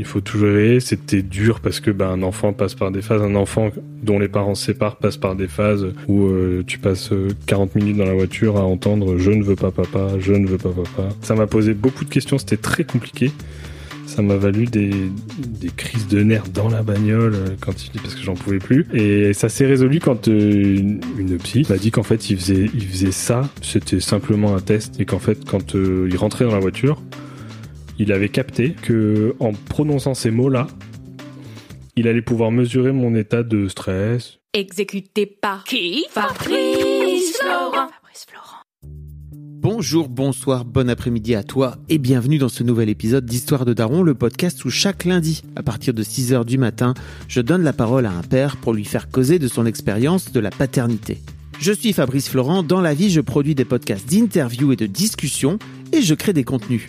Il faut tout gérer, c'était dur parce que ben, un enfant passe par des phases, un enfant dont les parents se séparent passe par des phases où euh, tu passes euh, 40 minutes dans la voiture à entendre je ne veux pas papa, je ne veux pas papa. Ça m'a posé beaucoup de questions, c'était très compliqué. Ça m'a valu des, des crises de nerfs dans la bagnole euh, quand il parce que j'en pouvais plus. Et ça s'est résolu quand euh, une, une psy m'a dit qu'en fait il faisait, ça, c'était simplement un test et qu'en fait quand euh, il rentrait dans la voiture, il avait capté que en prononçant ces mots-là, il allait pouvoir mesurer mon état de stress. Exécuté par qui Fabrice Florent. Fabrice Florent. Bonjour, bonsoir, bon après-midi à toi et bienvenue dans ce nouvel épisode d'Histoire de Daron, le podcast où chaque lundi, à partir de 6h du matin, je donne la parole à un père pour lui faire causer de son expérience de la paternité. Je suis Fabrice Florent, dans la vie je produis des podcasts d'interviews et de discussions et je crée des contenus.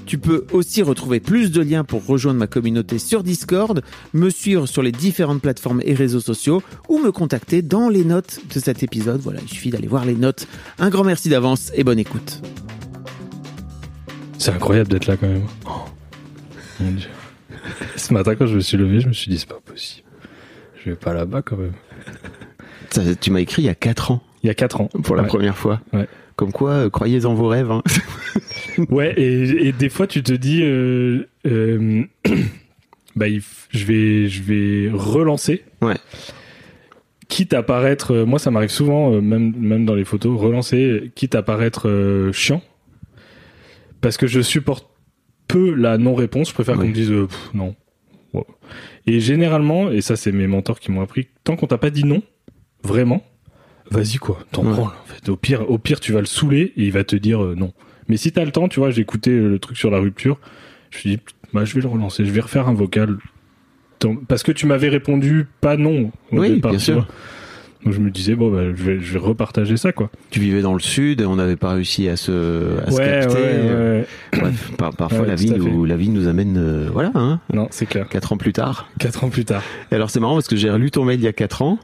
Tu peux aussi retrouver plus de liens pour rejoindre ma communauté sur Discord, me suivre sur les différentes plateformes et réseaux sociaux ou me contacter dans les notes de cet épisode. Voilà, il suffit d'aller voir les notes. Un grand merci d'avance et bonne écoute. C'est incroyable d'être là quand même. Oh, mon Dieu. Ce matin quand je me suis levé, je me suis dit c'est pas possible. Je vais pas là-bas quand même. Ça, tu m'as écrit il y a 4 ans Il y a 4 ans. pour la Ouais. première fois. Ouais. Comme quoi, euh, croyez en vos rêves. hein. Ouais, et, et des fois tu te dis, euh, euh, bah, je vais, je vais relancer. Ouais. Quitte à paraître, euh, moi ça m'arrive souvent, même, même dans les photos, relancer, quitte à paraître euh, chiant, parce que je supporte peu la non-réponse. Je préfère qu'on me dise Pff, non. Et généralement, et ça c'est mes mentors qui m'ont appris, tant qu'on t'a pas dit non, vraiment, vas-y quoi, t'en Ouais. branles. En fait. Au pire, au pire, tu vas le saouler et il va te dire euh, non. Mais si t'as le temps, tu vois, j'ai écouté euh, le truc sur la rupture, je me suis dit, bah, je vais le relancer, je vais refaire un vocal. Parce que tu m'avais répondu pas non au Oui, départ, bien sûr. vois. Donc je me disais, bon, bah, je, vais, je vais repartager ça, quoi. tu vivais dans le sud et on n'avait pas réussi à se, à se capter. Bref, par- parfois la, vie nous, la vie nous amène, euh, voilà, hein, Non, c'est clair. 4 ans plus tard. Quatre ans plus tard. Et alors c'est marrant parce que j'ai relu ton mail il y a 4 ans.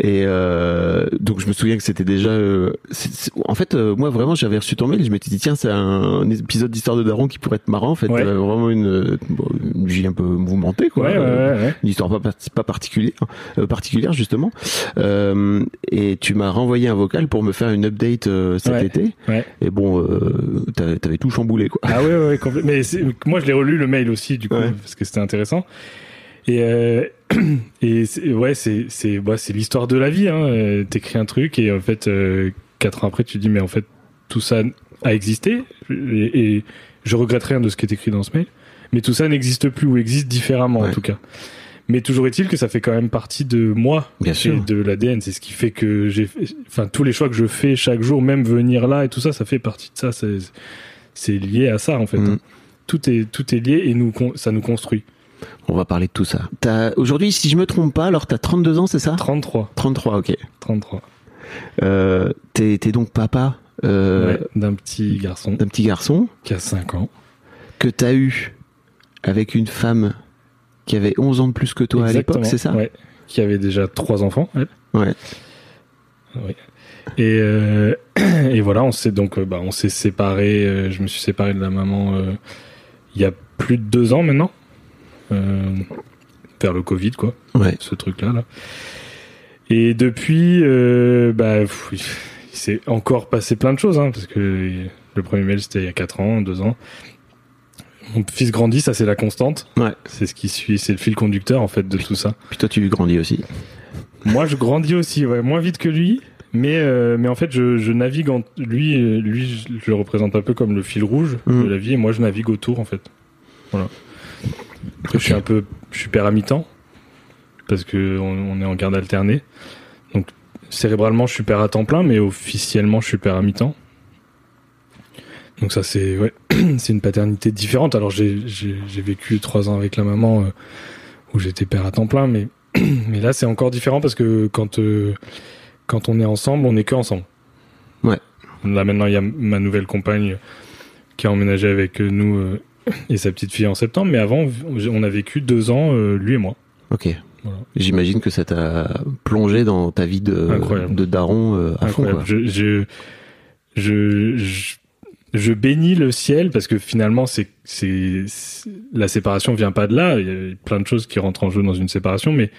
Et euh, donc je me souviens que c'était déjà. euh, c'est- c'est- en fait, euh, moi vraiment, j'avais reçu ton mail. et Je m'étais dit tiens, c'est un, épisode d'histoire de Daron qui pourrait être marrant. En fait, Ouais. Euh, vraiment une, euh, une vie un peu mouvementée, quoi. Ouais, ouais, Euh, ouais, ouais. Une histoire pas, pas particulière, euh, particulière justement. Euh, et tu m'as renvoyé un vocal pour me faire une update euh, cet été. Ouais. Et bon, euh, t'avais tout chamboulé, quoi. Ah ouais, ouais, Mais moi, je l'ai relu le mail aussi, du coup, parce que c'était intéressant. Et, euh, et c'est- ouais, c'est c'est bah, c'est l'histoire de la vie. Hein. Euh, T'écris un truc et en fait, euh, quatre ans après, tu te dis mais en fait tout ça a existé et, et je regrette rien de ce qui est écrit dans ce mail. Mais tout ça n'existe plus ou existe différemment en tout cas. Mais toujours est-il que ça fait quand même partie de moi Bien et sûr. de l'ADN. C'est ce qui fait que j'ai, enfin tous les choix que je fais chaque jour, même venir là et tout ça, ça fait partie de ça. C'est c'est lié à ça en fait. Mhm. Tout est tout est lié et nous ça nous construit. On va parler de tout ça. T'as- Aujourd'hui, si je me trompe pas, alors t'as 32 ans, c'est ça? 33, 33, ok. 33. Euh, T'es donc papa euh, Ouais, d'un petit garçon d'un petit garçon qui a 5 ans. que t'as eu avec une femme qui avait 11 ans de plus que toi à l'époque, c'est ça? Ouais. Qui avait déjà trois enfants. elle. Ouais. Oui. Et, euh, et voilà, on s'est donc, euh, bah, on s'est séparés. euh, je me suis séparé de la maman euh, il y a plus de deux ans maintenant, vers le Covid, quoi, Ouais. ce truc-là. Là. Et depuis, euh, bah, il s'est encore passé plein de choses, hein, parce que le premier mail c'était il y a quatre ans, deux ans. Mon fils grandit, ça c'est la constante. Ouais. C'est ce qui suit, c'est le fil conducteur en fait de tout ça. Puis toi, tu grandis aussi. Moi, je grandis aussi, ouais, moins vite que lui, Mais, euh, mais en fait, je, je navigue en, lui, euh, lui, je je le représente un peu comme le fil rouge Mm. de la vie, et moi, je navigue autour, en fait. Voilà. Après, je suis un peu, je suis père à mi-temps parce que on, on est en garde alternée. Donc, cérébralement, je suis père à temps plein, mais officiellement, je suis père à mi-temps. Donc ça, c'est ouais, c'est une paternité différente. Alors, j'ai vécu trois ans avec la maman euh, où j'étais père à temps plein, mais mais là, c'est encore différent parce que quand euh, quand on est ensemble, on n'est que ensemble. Ouais. Là maintenant, il y a ma nouvelle compagne qui a emménagé avec nous euh, et sa petite fille en septembre. Mais avant, on a vécu deux ans, euh, lui et moi. Ok. Voilà. J'imagine que ça t'a plongé dans ta vie de, Incroyable. de daron euh, à fond. Incroyable. Quoi. Je, je, je, je, je bénis le ciel parce que finalement, c'est, c'est, la séparation vient pas de là. Il y a plein de choses qui rentrent en jeu dans une séparation, mais,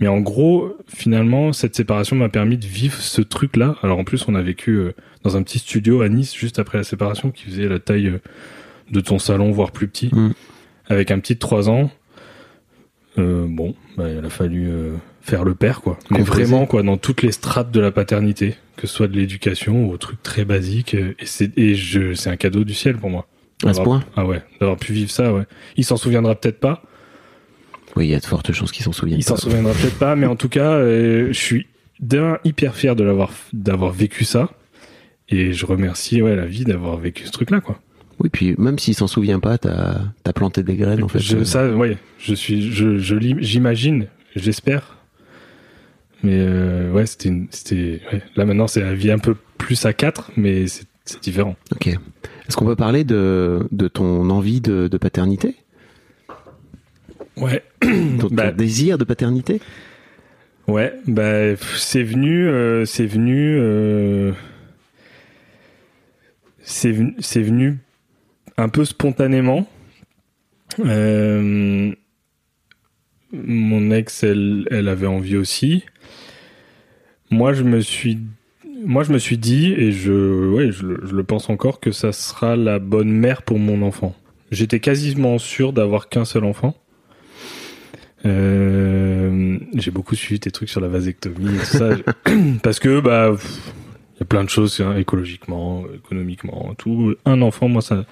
mais en gros, finalement, cette séparation m'a permis de vivre ce truc-là. Alors en plus, on a vécu euh, dans un petit studio à Nice juste après la séparation qui faisait la taille de ton salon, voire plus petit, Mm. avec un petit de 3 ans. Euh, bon, bah, il a fallu euh, faire le père, quoi. Mais vraiment, quoi, dans toutes les strates de la paternité, que ce soit de l'éducation ou au truc très basique. euh, Et c'est et je c'est un cadeau du ciel pour moi. À ce point Ah ouais, d'avoir pu vivre ça, ouais. Il s'en souviendra peut-être pas. Oui, il y a de fortes chances qu'ils s'en souviennent. Il s'en souviendra peut-être pas, mais en tout cas, euh, je suis d'un hyper fier de l'avoir d'avoir vécu ça. Et je remercie ouais la vie d'avoir vécu ce truc-là, quoi. Oui, puis même s'il s'en souvient pas, t'as as planté des graines en fait. Je, ça, ouais, je suis, je, j'imagine, j'espère. Mais euh, ouais, c'était, c'était, ouais. là maintenant c'est la vie un peu plus à 4 mais c'est, différent. Ok. Est-ce qu'on peut parler de, de ton envie de, de paternité? Ouais, ton, ton Bah. désir de paternité? Ouais, bah c'est venu, euh, c'est venu, euh, c'est venu, c'est venu un peu spontanément. Euh, mon ex, elle, elle avait envie aussi. Moi, je me suis, moi, je me suis dit, et je, ouais, je, le- je le pense encore, que ça sera la bonne mère pour mon enfant. J'étais quasiment sûr d'avoir qu'un seul enfant. Euh, j'ai beaucoup suivi tes trucs sur la vasectomie et tout ça, parce que bah, il y a plein de choses hein, écologiquement, économiquement, tout. Un enfant, moi, ça,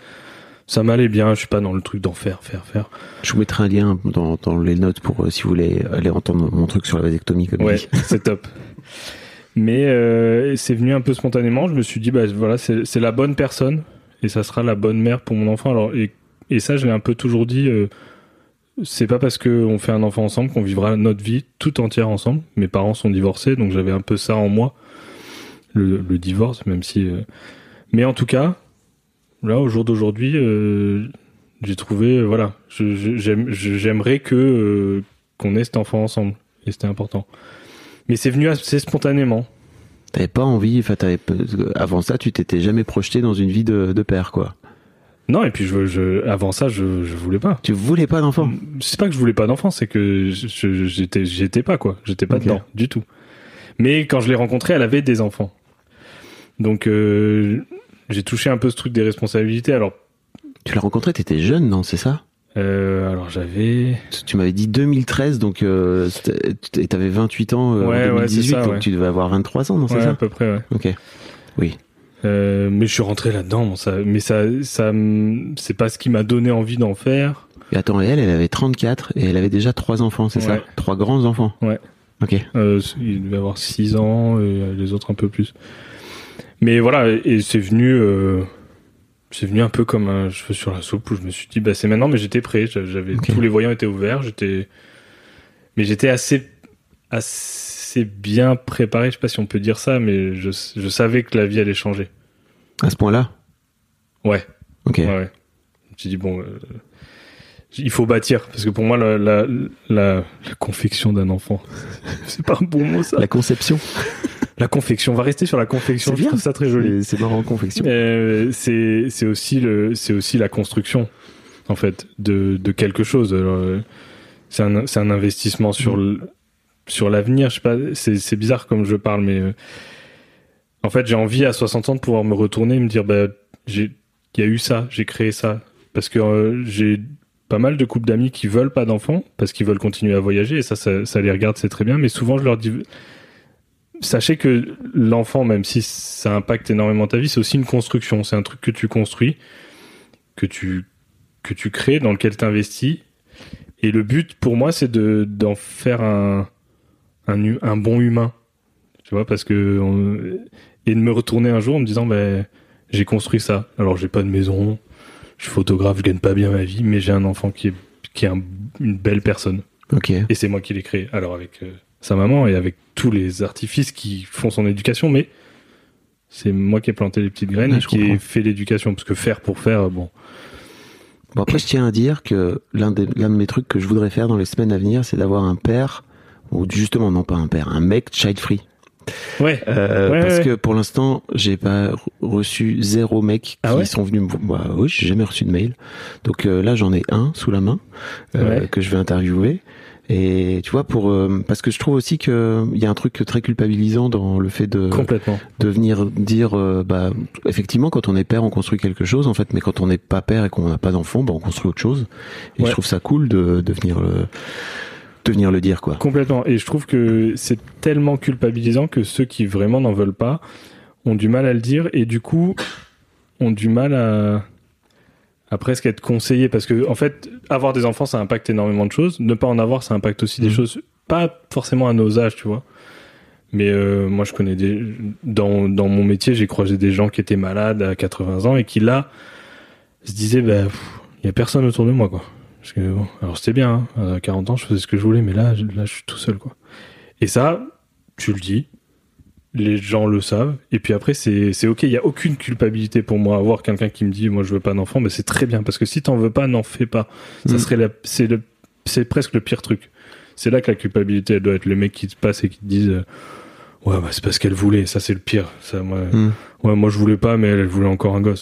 ça m'allait bien. Je suis pas dans le truc d'en faire, faire, faire. Je vous mettrai un lien dans, dans les notes pour euh, si vous voulez aller entendre mon truc sur la vasectomie comme Ouais, c'est top. Mais euh, c'est venu un peu spontanément. Je me suis dit, bah voilà, c'est la bonne personne et ça sera la bonne mère pour mon enfant. Alors et, et ça, je l'ai un peu toujours dit. euh, c'est pas parce qu'on fait un enfant ensemble qu'on vivra notre vie tout entière ensemble. Mes parents sont divorcés, donc j'avais un peu ça en moi, le, le divorce, même si. euh, Mais en tout cas, là, au jour d'aujourd'hui, euh, j'ai trouvé, euh, voilà, j'aimerais que euh, qu'on ait cet enfant ensemble, et c'était important. Mais c'est venu assez spontanément. T'avais pas envie, enfin avant ça, tu t'étais jamais projeté dans une vie de, de père quoi. Non, et puis je, je, avant ça, je, je voulais pas. Tu voulais pas d'enfant? C'est pas que je voulais pas d'enfant, c'est que j'étais, j'étais pas quoi, j'étais pas dedans du tout. Mais quand je l'ai rencontrée, elle avait des enfants. Donc euh, j'ai touché un peu ce truc des responsabilités. Alors, Tu l'as rencontré, t'étais jeune, non C'est ça? euh, alors j'avais, Tu m'avais dit 2013, donc euh, t'avais 28 ans euh, Ouais, en ouais, c'est 2018, ça, donc ouais. tu devais avoir 23 ans, non C'est ouais, à ça peu près, ouais. Ok. Oui. Euh, mais je suis rentré là-dedans, bon, ça, mais ça, ça, c'est pas ce qui m'a donné envie d'en faire. Et attends, et elle, elle avait 34 et elle avait déjà trois enfants, c'est ça? Trois grands enfants? Ouais. Ok. Euh, il devait avoir 6 ans et les autres un peu plus. Mais voilà, et c'est venu, euh, c'est venu un peu comme un cheveu sur la soupe où je me suis dit, bah c'est maintenant, mais j'étais prêt. J'a- J'avais tous les voyants étaient ouverts. J'étais, mais j'étais assez, assez bien préparé. Je sais pas si on peut dire ça, mais je, je savais que la vie allait changer. À ce point-là? Ouais. Ok. Ouais, ouais. J'ai dit bon, euh, il faut bâtir parce que pour moi la la, la, la confection d'un enfant, c'est pas un bon mot ça. La conception. La confection, on va rester sur la confection. C'est Je trouve ça très joli. C'est marrant, confection. Euh, c'est c'est aussi le c'est aussi la construction en fait de de quelque chose. Euh, C'est un c'est un investissement sur le sur l'avenir. Je sais pas. C'est c'est bizarre comme je parle, mais euh, en fait j'ai envie à 60 ans de pouvoir me retourner et me dire bah j'ai il y a eu ça, j'ai créé ça parce que euh, j'ai pas mal de couples d'amis qui veulent pas d'enfants parce qu'ils veulent continuer à voyager et ça, ça, ça les regarde, c'est très bien. Mais souvent, je leur dis, sachez que l'enfant, même si ça impacte énormément ta vie, c'est aussi une construction. C'est un truc que tu construis, que tu, que tu crées, dans lequel tu investis. Et le but, pour moi, c'est de, d'en faire un, un, un bon humain. Tu vois, parce que. on- et de me retourner un jour en me disant, ben, j'ai construit ça. Alors, j'ai pas de maison, je suis photographe, je gagne pas bien ma vie, mais j'ai un enfant qui est, qui est un- une belle personne. Ok. Et c'est moi qui l'ai créé. Alors avec euh, sa maman et avec tous les artifices qui font son éducation, mais c'est moi qui ai planté les petites graines Ouais, et qui ai fait l'éducation. Parce que faire pour faire, bon, Bon, après, je tiens à dire que l'un de mes trucs que je voudrais faire dans les semaines à venir, c'est d'avoir un père, ou justement, non pas un père, un mec child free. ouais, Euh, Ouais, parce ouais. que pour l'instant, j'ai pas re- reçu zéro mec qui Ah ouais sont venus me bah, oui, j'ai jamais reçu de mail. Donc euh, là, j'en ai un sous la main euh, que je vais interviewer. Et tu vois, pour euh, parce que je trouve aussi que il y a un truc très culpabilisant dans le fait de complètement. de venir dire, euh, bah, effectivement, quand on est père, on construit quelque chose, en fait, mais quand on n'est pas père et qu'on n'a pas d'enfant, bah, on construit autre chose. Et Ouais. je trouve ça cool de, de venir le, de venir le dire, quoi. Complètement. Et je trouve que c'est tellement culpabilisant que ceux qui vraiment n'en veulent pas ont du mal à le dire et du coup ont du mal à, à presque être conseillés parce que en fait avoir des enfants ça impacte énormément de choses. Ne pas en avoir ça impacte aussi des Mhm. choses pas forcément à nos âges tu vois. Mais euh, moi je connais des dans, dans mon métier j'ai croisé des gens qui étaient malades à 80 ans et qui là se disaient bah il y a personne autour de moi quoi. Parce que bon, alors c'était bien hein, à 40 ans je faisais ce que je voulais mais là là je suis tout seul quoi. Et ça tu le dis les gens le savent. Et puis après c'est c'est ok. Il y a aucune culpabilité pour moi avoir quelqu'un qui me dit moi je veux pas d'enfant mais c'est très bien. Parce que si t'en veux pas n'en fais pas. Ça Mhm. serait la c'est le c'est presque le pire truc. C'est là que la culpabilité elle doit être le mec qui te passe et qui te disent euh, ouais bah c'est parce qu'elle voulait. Ça c'est le pire. Ça moi Mhm. ouais moi je voulais pas mais elle voulait encore un gosse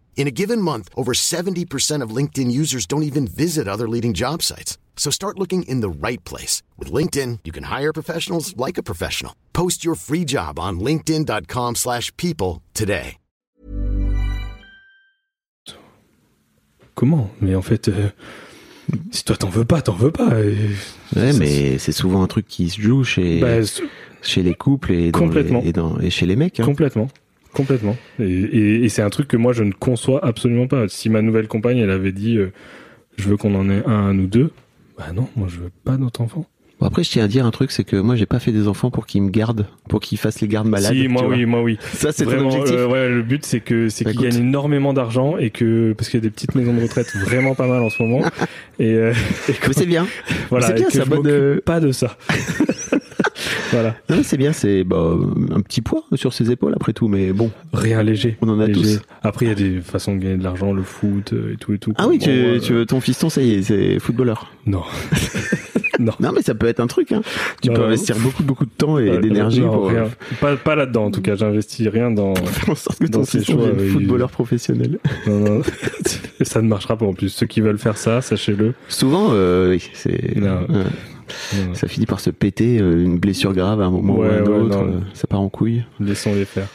In a given month, over 70% of LinkedIn users don't even visit other leading job sites. So start looking in the right place. With LinkedIn, you can hire professionals like a professional. Post your free job on linkedin.com/people slash people today. comment mais en fait euh, si toi t'en veux pas t'en veux pas et- Ouais, mais c'est souvent un truc qui se joue chez, bah, chez les couples et, dans Complètement. les- et, dans, et chez les mecs. hein. Complètement. Complètement. Et, et- et c'est un truc que moi je ne conçois absolument pas. Si ma nouvelle compagne elle avait dit euh, je veux qu'on en ait un, un ou deux, bah non, moi je veux pas d'autres enfants. Bon, après, je tiens à dire un truc, c'est que moi, j'ai pas fait des enfants pour qu'ils me gardent, pour qu'ils fassent les gardes malades. si, moi oui, moi oui. Ça, c'est Vraiment, objectif. euh, ouais, le but c'est que c'est Bah, qu'ils gagnent énormément d'argent et que parce qu'il y a des petites maisons de retraite vraiment pas mal en ce moment. et, euh, et c'est bien. voilà, c'est bien, et que ça je bonne, pas de ça. voilà, c'est bien, c'est bah, un petit poids sur ses épaules après tout, mais bon, rien léger. on en a Léger. tous. Après il y a des façons de gagner de l'argent, le foot euh, et tout et tout. Ah oui, Bon, tu, euh, tu- ton fiston, ça y est, c'est footballeur. Non. non. Non, mais ça peut être un truc. Hein. Tu Non, peux non. investir beaucoup, beaucoup de temps et d'énergie non, pour rien. euh, Pas, pas là-dedans, en tout cas. J'investis rien dans. faire en sorte que ton fiston choix, devienne footballeur professionnel. Non, non. ça ne marchera pas en plus. Ceux qui veulent faire ça, sachez-le. Souvent, euh, oui, c'est. Ça finit par se péter, euh, une blessure grave à un moment ou à un ouais, autre, non. euh, ça part en couille. Laissons-les faire.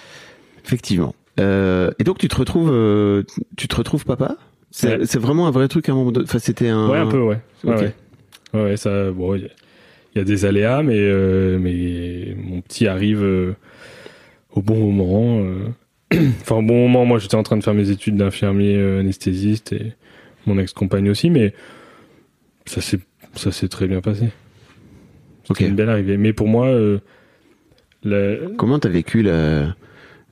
Effectivement. Euh, et donc tu te retrouves, euh, tu te retrouves papa? C'est Ouais. vraiment un vrai truc à un moment donné? Enfin, c'était un. Ouais, un peu, ouais. Ouais, ouais. Ça, bon, il y a- il y, a des aléas, mais, euh, mais mon petit arrive au bon moment. enfin, au bon moment, moi, j'étais en train de faire mes études d'infirmier anesthésiste et mon ex-compagne aussi, mais ça s'est, ça s'est très bien passé. C'était une belle arrivée. Mais pour moi, euh, la- Comment t'as vécu la,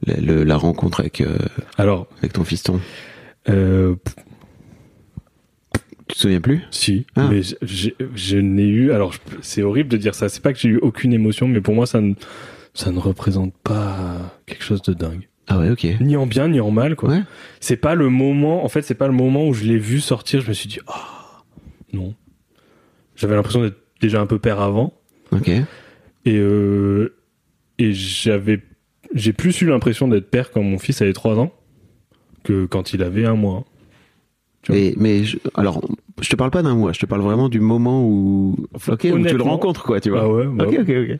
la, rencontre avec, euh, alors, avec ton fiston? euh, Tu te souviens plus? Si, Ah. mais je n'ai eu. Alors, c'est horrible de dire ça. C'est pas que j'ai eu aucune émotion, mais pour moi, ça ne, ça ne représente pas quelque chose de dingue. Ah ouais, ok. Ni en bien, ni en mal, quoi. Ouais. C'est pas le moment. En fait, c'est pas le moment où je l'ai vu sortir. Je me suis dit, ah, non. J'avais l'impression d'être déjà un peu père avant, Ok. et euh, et j'avais, j'ai plus eu l'impression d'être père quand mon fils avait 3 ans que quand il avait un mois. Et, mais je, alors, je te parle pas d'un mois, je te parle vraiment du moment où, où tu le rencontres, quoi, tu vois. Ah ouais, bah ok, ok, ok.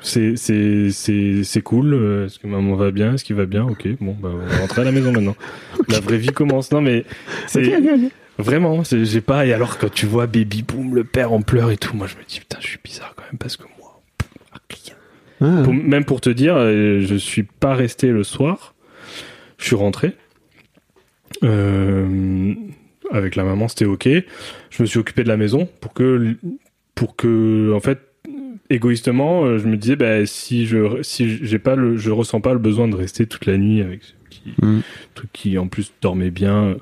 C'est c'est c'est c'est cool. euh, Est-ce que maman va bien Est-ce qu'il va bien? Ok. Bon, bah, on va rentrer à la maison maintenant. La vraie vie commence. Non mais c'est Ok, ok, ok. Vraiment. J'ai pas. Et alors quand tu vois baby boom, le père en pleurs et tout, moi je me dis putain, je suis bizarre quand même parce que moi, pff. Ah, Pour- même pour te dire, euh, je suis pas resté le soir. Je suis rentré. Euh, avec la maman, c'était ok. Je me suis occupé de la maison pour que, pour que, en fait, égoïstement, euh, je me disais, bah, si je, si j'ai pas le, je ressens pas le besoin de rester toute la nuit avec ce petit Mm. truc qui, en plus, dormait bien.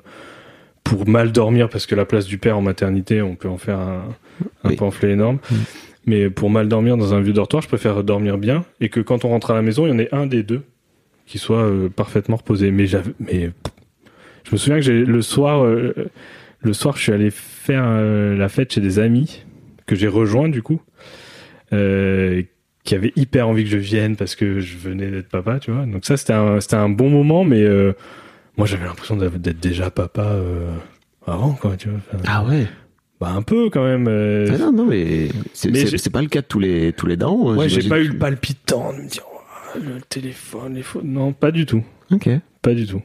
Pour mal dormir, parce que la place du père en maternité, on peut en faire un, un Oui. pamphlet énorme. Mm. Mais pour mal dormir dans un vieux dortoir, je préfère dormir bien et que quand on rentre à la maison, il y en ait un des deux qui soit euh, parfaitement reposé. Mais je me souviens que j'ai le soir, euh, le soir, je suis allé faire euh, la fête chez des amis que j'ai rejoints du coup, qui avaient hyper envie que je vienne parce que je venais d'être papa, tu vois. Donc ça, c'était un, un bon moment, mais moi, j'avais l'impression d'être déjà papa euh, avant, quoi, tu vois. Enfin, Ah ouais. Bah un peu quand même. euh, Ah non, non, mais c'est pas le cas de tous les, tous les darons. hein, Ouais, j'ai pas eu le palpitant de me dire Oh, le téléphone, les photos. Non, pas du tout. Ok. Pas du tout.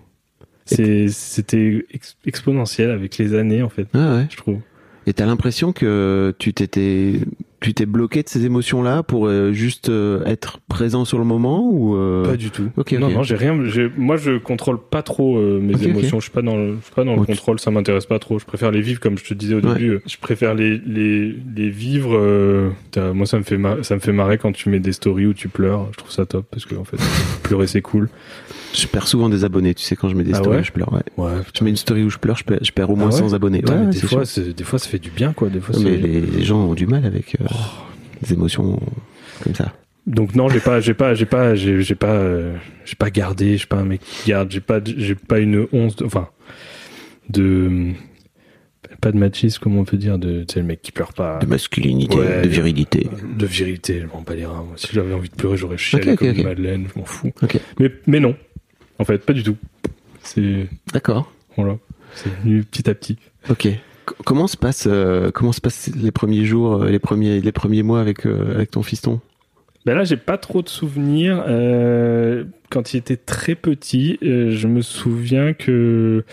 C'est, c'était ex- exponentiel avec les années, en fait, Ah ouais. je trouve. Et t'as l'impression que tu t'étais, tu t'es bloqué de ces émotions-là pour euh, juste euh, être présent sur le moment ou euh, Pas du tout. ok, Non, non, j'ai rien. j'ai- Moi, je contrôle pas trop euh, mes émotions. Je suis pas dans le, je suis pas dans le contrôle. Ça m'intéresse pas trop. Je préfère les vivre, comme je te disais au Ouais. début. euh, Je préfère les, les, les vivre. euh, t'as- moi, ça me fait, mar- ça me fait marrer quand tu mets des stories où tu pleures. Je trouve ça top parce que en fait, pleurer c'est cool. Je perds souvent des abonnés. Tu sais quand je mets des Ah stories, ouais je pleure. Ouais. Ouais. Je mets une story où je pleure, je perds, je perds au moins Ah ouais 100 abonnés. Putain, des fois, des ça fait du bien, quoi. Des fois, mais les, les gens ont du mal avec euh, Oh. des émotions comme ça. Donc non, j'ai pas, j'ai pas, j'ai pas, j'ai pas, euh, j'ai pas gardé, je suis pas un mec qui garde, j'ai pas, j'ai pas une once, de, enfin, de, pas de machisme, comment on peut dire, de, le mec qui pleure pas, De masculinité, Ouais, de virilité. de virilité, je m'en bats les reins. Si j'avais envie de pleurer, j'aurais chialé Ok, ok, comme madeleine, je m'en fous. Mais non, en fait, pas du tout. C'est, D'accord. voilà, c'est venu petit à petit. Ok. C- comment se passe, euh, comment se passent les premiers jours, euh, les premiers, les premiers mois avec euh, avec ton fiston? Ben là, j'ai pas trop de souvenirs. Euh, quand il était très petit, je me souviens que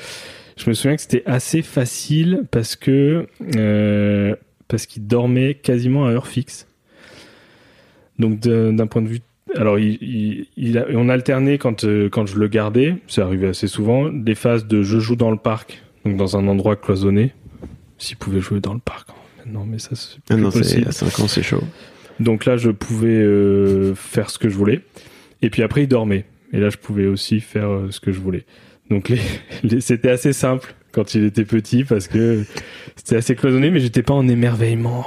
je me souviens que c'était assez facile parce que parce qu'il dormait quasiment à heure fixe. Donc d'un point de vue, alors il, il, il a- on alternait quand euh, quand je le gardais, c'est arrivé assez souvent, des phases de je joue dans le parc, donc dans un endroit cloisonné. S'il pouvait jouer dans le parc, non mais ça c'est Ah possible. à 5 ans, c'est chaud. Donc là, je pouvais euh, faire ce que je voulais. Et puis après, il dormait. Et là, je pouvais aussi faire euh, ce que je voulais. Donc les, les- c'était assez simple quand il était petit parce que c'était assez cloisonné, mais j'étais pas en émerveillement.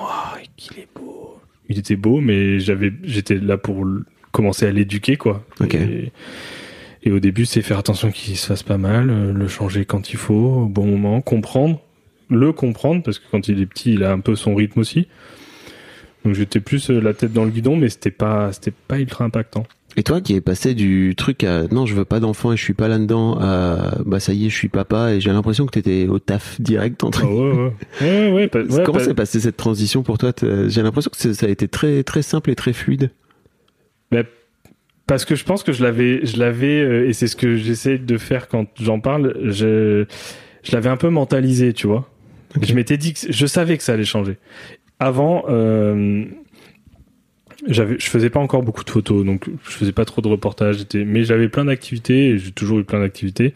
Qu'il est beau. Il était beau, mais j'avais, j'étais là pour commencer à l'éduquer, quoi. Et, et au début, c'est faire attention qu'il se fasse pas mal, euh, le changer quand il faut, au bon moment, comprendre, le comprendre, parce que quand il est petit, il a un peu son rythme aussi. Donc j'étais plus euh, la tête dans le guidon, mais c'était pas, c'était pas ultra impactant. Et toi qui es passé du truc à non, je veux pas d'enfant et je suis pas là-dedans à bah ça y est, je suis papa et j'ai l'impression que t'étais au taf direct en train. Ah ouais, ouais, ouais, ouais, pas- ouais, Comment s'est passée cette transition pour toi? J'ai l'impression que ça a été très très simple et très fluide. Parce que je pense que je l'avais, je l'avais, euh, et c'est ce que j'essaie de faire quand j'en parle. Je, je l'avais un peu mentalisé, tu vois. Je m'étais dit que je savais que ça allait changer. Avant, euh, j'avais, je faisais pas encore beaucoup de photos, donc je faisais pas trop de reportages. mais j'avais plein d'activités. et J'ai toujours eu plein d'activités.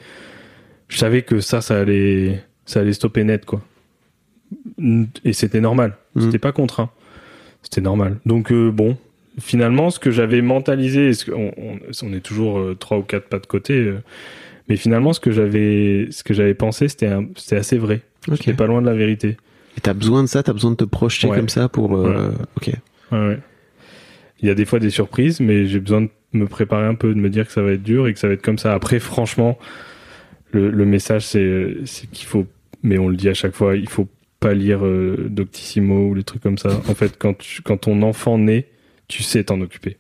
Je savais que ça, ça allait, ça allait stopper net, quoi. Et c'était normal. Mhm. C'était pas contraint. C'était normal. Donc euh, bon, finalement, ce que j'avais mentalisé, ce on, on- on est toujours euh, trois ou quatre pas de côté, euh, mais finalement, ce que j'avais, ce que j'avais pensé, c'était, assez vrai. Ok. J'étais pas loin de la vérité. Et t'as besoin de ça, t'as besoin de te projeter Ouais. comme ça pour. euh, Ok. Ouais, ouais. Il y a des fois des surprises, mais j'ai besoin de me préparer un peu, de me dire que ça va être dur et que ça va être comme ça. Après, franchement, le, le message, c'est, c'est qu'il faut, mais on le dit à chaque fois, il faut pas lire euh, Doctissimo ou les trucs comme ça. En fait, quand, tu- quand ton enfant naît, tu sais t'en occuper.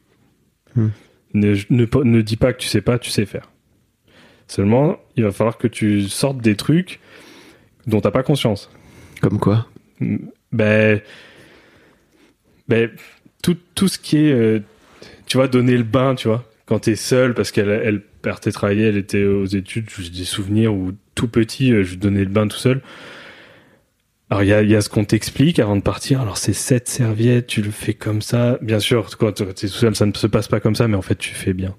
Hmm. Ne, ne, ne dis pas que tu sais pas, tu sais faire. Seulement, il va falloir que tu sortes des trucs dont t'as pas conscience. Comme quoi? Ben, ben tout, tout ce qui est, euh, tu vois, donner le bain, tu vois, quand t'es seul, parce qu'elle elle partait travailler, elle était aux études, j'ai des souvenirs où tout petit, euh, je donnais le bain tout seul. Alors il y a, ce qu'on t'explique avant de partir. Alors c'est cette serviette, tu le fais comme ça. Bien sûr, quand t'es tout seul, ça ne se passe pas comme ça, mais en fait tu fais bien.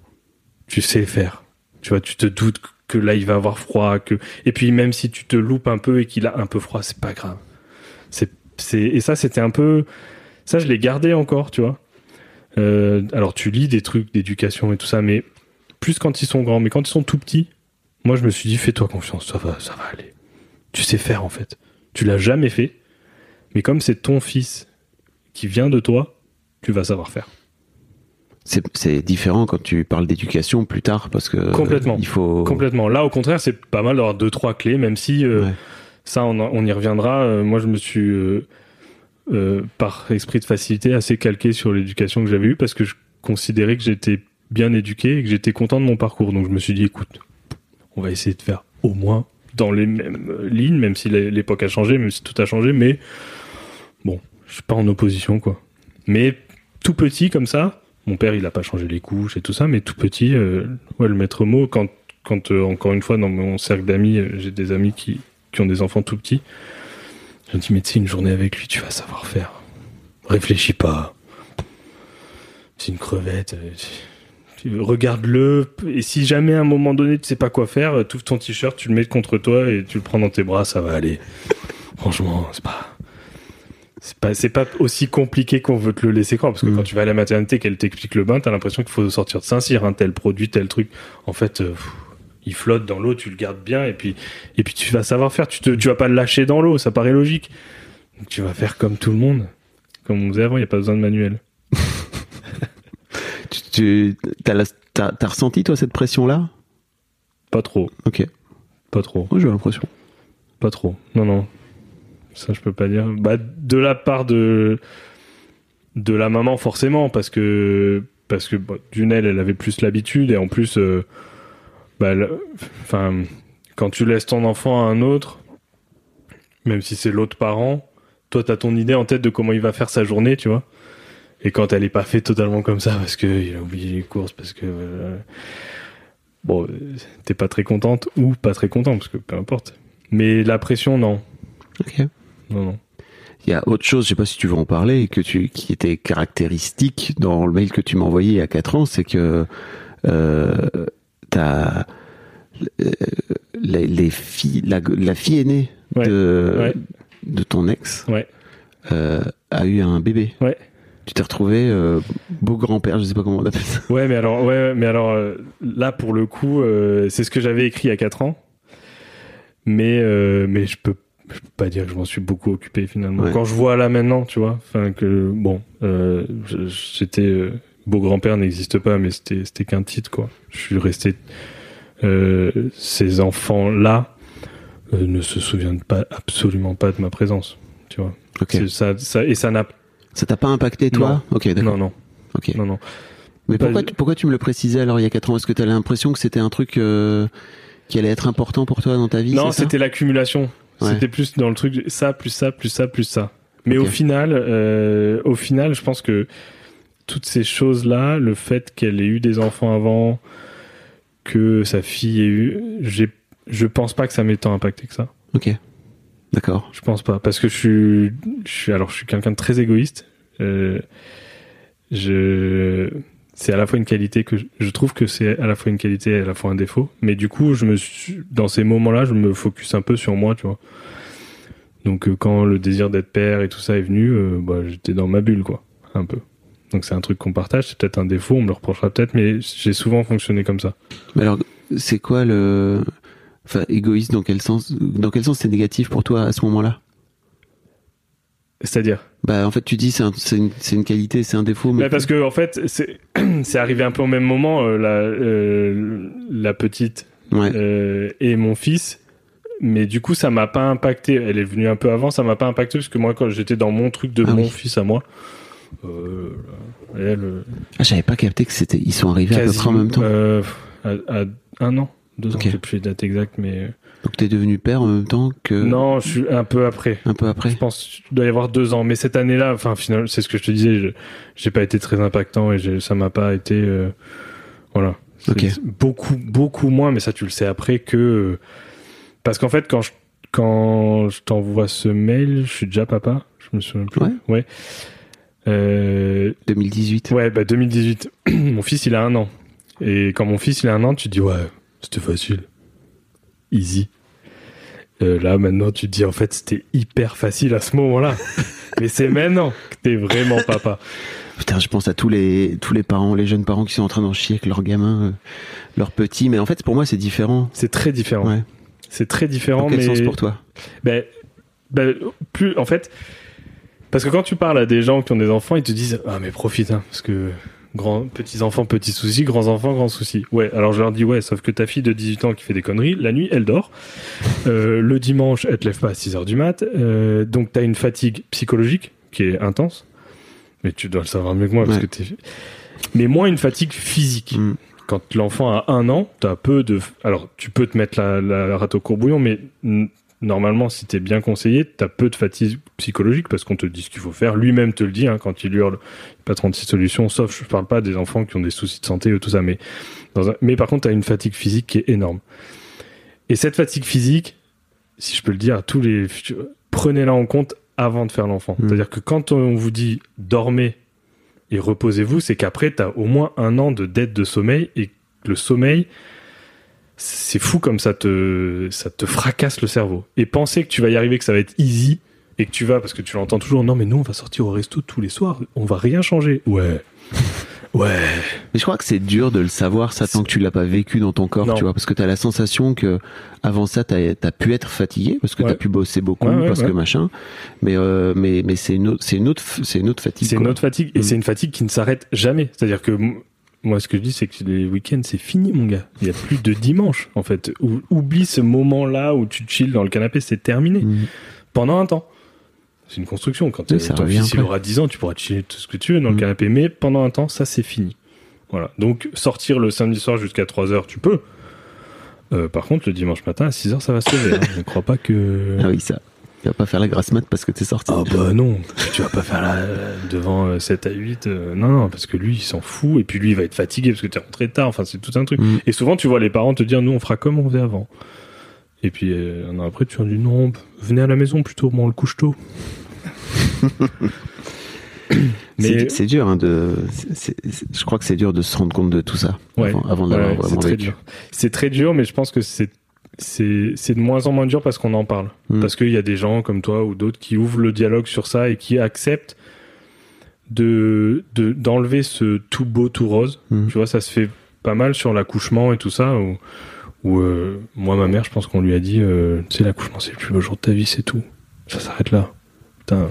Tu sais faire. Tu vois, tu te doutes que là il va avoir froid, que et puis même si tu te loupes un peu et qu'il a un peu froid, c'est pas grave. C'est et ça c'était un peu ça je l'ai gardé encore, tu vois. Euh, alors tu lis des trucs d'éducation et tout ça, mais plus quand ils sont grands, mais quand ils sont tout petits, moi je me suis dit fais-toi confiance, ça va, ça va aller. Tu sais faire en fait. Tu l'as jamais fait, mais comme c'est ton fils qui vient de toi, tu vas savoir faire. C'est différent quand tu parles d'éducation plus tard parce que. Complètement. Il faut. Complètement. Là, au contraire, c'est pas mal d'avoir deux trois clés, même si euh, Ouais. ça, on, y reviendra. Euh, moi, je me suis, euh, euh, par esprit de facilité, assez calqué sur l'éducation que j'avais eue parce que je considérais que j'étais bien éduqué et que j'étais content de mon parcours. Donc, je me suis dit, écoute, on va essayer de faire au moins dans les mêmes lignes, même si l'é- l'époque a changé, même si tout a changé. Mais bon, je suis pas en opposition, quoi. Mais tout petit comme ça, mon père, il a pas changé les couches et tout ça, mais tout petit, euh, ouais, le maître mot, quand, quand euh, encore une fois, dans mon cercle d'amis, euh, j'ai des amis qui, qui ont des enfants tout petits, je me dis, mais tu sais, une journée avec lui, tu vas savoir faire. Réfléchis pas. C'est une crevette. Regarde-le, et si jamais à un moment donné tu sais pas quoi faire, euh, t'ouvres ton t-shirt, tu le mets contre toi et tu le prends dans tes bras, ça va aller. Franchement, c'est pas. C'est pas, c'est pas aussi compliqué qu'on veut te le laisser croire, parce que Mm. quand tu vas à la maternité, qu'elle t'explique le bain, t'as l'impression qu'il faut sortir de Saint-Cyr, hein, tel produit, tel truc. En fait, euh, pff, il flotte dans l'eau, tu le gardes bien, et puis, et puis tu vas savoir faire. Tu, te, tu vas pas le lâcher dans l'eau, ça paraît logique. Donc tu vas faire comme tout le monde. Comme on faisait avant, il n'y a pas besoin de manuel. Tu, t'as, ressenti toi cette pression là Pas trop, Ok. pas trop. Moi j'ai l'impression. Pas trop. Non, non. Ça, je peux pas dire. Bah, de la part de de la maman, forcément, parce que parce que bah, d'une elle, elle avait plus l'habitude et en plus, euh, bah, enfin, quand tu laisses ton enfant à un autre, même si c'est l'autre parent, toi, t'as ton idée en tête de comment il va faire sa journée, tu vois. Et quand elle est pas faite totalement comme ça, parce que il a oublié les courses, parce que euh, bon, t'es pas très contente ou pas très content, parce que peu importe. Mais la pression, non. Ok. Non, non. Il y a autre chose, je sais pas si tu veux en parler, que tu, qui était caractéristique dans le mail que tu m'as envoyé il y a 4 ans, c'est que euh, t'as euh, les, les filles, la, la fille aînée Ouais. de, Ouais. de ton ex Ouais. euh, a eu un bébé. Ouais. Tu t'es retrouvé euh, beau grand-père, je sais pas comment on appelle ça. Ouais, mais alors, ouais, mais alors euh, là, pour le coup, euh, c'est ce que j'avais écrit il y a 4 ans. Mais, mais je peux, je peux pas dire que je m'en suis beaucoup occupé finalement. Ouais. Quand je vois là maintenant, tu vois, enfin que bon, euh, beau grand-père n'existe pas, mais c'était c'était qu'un titre quoi. Je suis resté. Ces enfants là ne se souviennent pas absolument pas de ma présence, tu vois. Ok. C'est Ça, ça, et ça n'a Ça t'a pas impacté toi Ok, d'accord. non non Ok. non non. Mais pourquoi, tu- pourquoi tu me le précisais alors il y a 4 ans? Est-ce que tu as l'impression que c'était un truc euh, qui allait être important pour toi dans ta vie Non, c'était l'accumulation. Ouais. C'était plus dans le truc ça, plus ça, plus ça, plus ça. Mais au final, euh, au final, je pense que toutes ces choses-là, le fait qu'elle ait eu des enfants avant, que sa fille ait eu, je pense pas que ça m'ait tant impacté que ça. Ok. D'accord. Je pense pas, parce que je suis, je suis alors je suis quelqu'un de très égoïste. Euh, je, c'est à la fois une qualité que je, je trouve que c'est à la fois une qualité et à la fois un défaut. Mais du coup, je me suis, dans ces moments-là, je me focus un peu sur moi, tu vois. Donc euh, quand le désir d'être père et tout ça est venu, euh, bah, j'étais dans ma bulle, quoi, un peu. Donc c'est un truc qu'on partage, c'est peut-être un défaut, on me le reprochera peut-être, mais j'ai souvent fonctionné comme ça. Mais alors, c'est quoi le, enfin, égoïste dans quel sens, dans quel sens c'est négatif pour toi à ce moment-là? C'est-à-dire? Bah, en fait, tu dis c'est un- c'est une, qualité, c'est un défaut, mais Bah, parce que en fait, c'est arrivé un peu au même moment. euh, la euh, la petite ouais. euh, et mon fils. Mais du coup, ça m'a pas impacté. Elle est venue un peu avant, ça m'a pas impacté parce que moi, quand j'étais dans mon truc de Ah mon oui. fils à moi, elle, Ah, j'avais pas capté que c'était, ils sont arrivés à peu près en même temps. à, à un an, deux ans, Ok. je sais plus les dates exactes, mais euh, Donc t'es devenu père en même temps que. non, je suis un peu après. Un peu après. Je pense qu'il doit y avoir deux ans. Mais cette année-là, enfin, finalement, c'est ce que je te disais, je- j'ai pas été très impactant et ça m'a pas été. euh, voilà. Beaucoup, beaucoup moins, mais ça, tu le sais après que. euh, parce qu'en fait, quand je, quand je t'envoie ce mail, je suis déjà papa. Je me souviens plus. Ouais. Ouais. Euh, 2018. ouais, bah 2018. mon fils, il a un an. Et quand mon fils, il a un an, tu te dis, ouais, c'était facile. Easy. Euh, là, maintenant, tu te dis, en fait, c'était hyper facile à ce moment-là. Mais c'est maintenant que t'es vraiment papa. Putain, je pense à tous les tous les parents, les jeunes parents qui sont en train d'en chier avec leurs gamins, euh, leurs petits. Mais en fait, pour moi, c'est différent. C'est très différent. Ouais. C'est très différent, Dans quel mais sens pour toi? Ben, ben, plus en fait, parce que quand tu parles à des gens qui ont des enfants, ils te disent ah mais profite hein, parce que grands petits enfants petits soucis, grands enfants grands soucis. Ouais, alors je leur dis ouais, sauf que ta fille de 18 ans qui fait des conneries, la nuit elle dort, Euh, le dimanche elle te lève pas à 6 heures du mat, euh, donc t'as une fatigue psychologique qui est intense. Mais tu dois le savoir mieux que moi parce que t'es. Mais moins une fatigue physique Mm. quand l'enfant a un an, t'as peu de. Alors, tu peux te mettre la, la rate au courbouillon, mais normalement, si t'es bien conseillé, t'as peu de fatigue psychologique parce qu'on te dit ce qu'il faut faire. Lui-même te le dit hein, quand il hurle. Pas 36 solutions, sauf je parle pas des enfants qui ont des soucis de santé ou tout ça, mais dans un- mais par contre, t'as une fatigue physique qui est énorme. Et cette fatigue physique, si je peux le dire à tous les futurs, prenez-la en compte avant de faire l'enfant. Mm. C'est-à-dire que quand on vous dit dormez et reposez-vous, c'est qu'après, tu as au moins un an de dette de sommeil et le sommeil, c'est fou comme ça te, ça te fracasse le cerveau. Et penser que tu vas y arriver, que ça va être easy et que tu vas, parce que tu l'entends toujours, non mais nous on va sortir au resto tous les soirs, on va rien changer. Ouais. Ouais. Mais je crois que c'est dur de le savoir ça tant que tu l'as pas vécu dans ton corps, Non. tu vois, parce que t'as la sensation que avant ça t'as as pu être fatigué parce que Ouais. t'as pu bosser beaucoup, Ouais, ouais, parce que machin. Mais euh, mais mais c'est une autre c'est une autre c'est une autre fatigue. C'est une autre fatigue et Mm. c'est une fatigue qui ne s'arrête jamais. C'est-à-dire que moi, ce que je dis, c'est que les week-ends, c'est fini, mon gars. Il y a plus de dimanche, en fait. Ou- oublie ce moment-là où tu chill dans le canapé, c'est terminé. Mm. Pendant un temps. C'est une construction. Quand Oui, ça ton fils il aura 10 ans, tu pourras chiller tout ce que tu veux dans Mm. le canapé. Mais pendant un temps, ça, c'est fini. Voilà. Donc, sortir le samedi soir jusqu'à 3 heures, tu peux. Euh, par contre, le dimanche matin, à 6 heures, ça va se lever. hein. Je ne crois pas que... Ah oui ça. Tu vas pas faire la grasse mat parce que t'es sorti. Ah bah non, tu vas pas faire la devant euh, 7 à 8. euh, non, non, parce que lui, il s'en fout. Et puis lui, il va être fatigué parce que t'es rentré tard. Enfin, c'est tout un truc. Mm. Et souvent, tu vois les parents te dire, nous, on fera comme on faisait avant. Et puis, euh, un an après, tu leur dis, non, venez à la maison plutôt, moi, on le couche tôt. Mais C'est- dur hein, de. je crois que c'est dur de se rendre compte de tout ça Ouais, avant, avant ouais, c'est vraiment très vécu. dur. C'est très dur, mais je pense que c'est c'est c'est de moins en moins dur parce qu'on en parle. Mm. Parce qu'il y a des gens comme toi ou d'autres qui ouvrent le dialogue sur ça et qui acceptent de de- d'enlever ce tout beau tout rose. Mm. Tu vois, ça se fait pas mal sur l'accouchement et tout ça. Où, où, euh, moi, ma mère, je pense qu'on lui a dit, euh, tu sais, l'accouchement, c'est le plus beau jour de ta vie, c'est tout. Ça s'arrête là. Putain.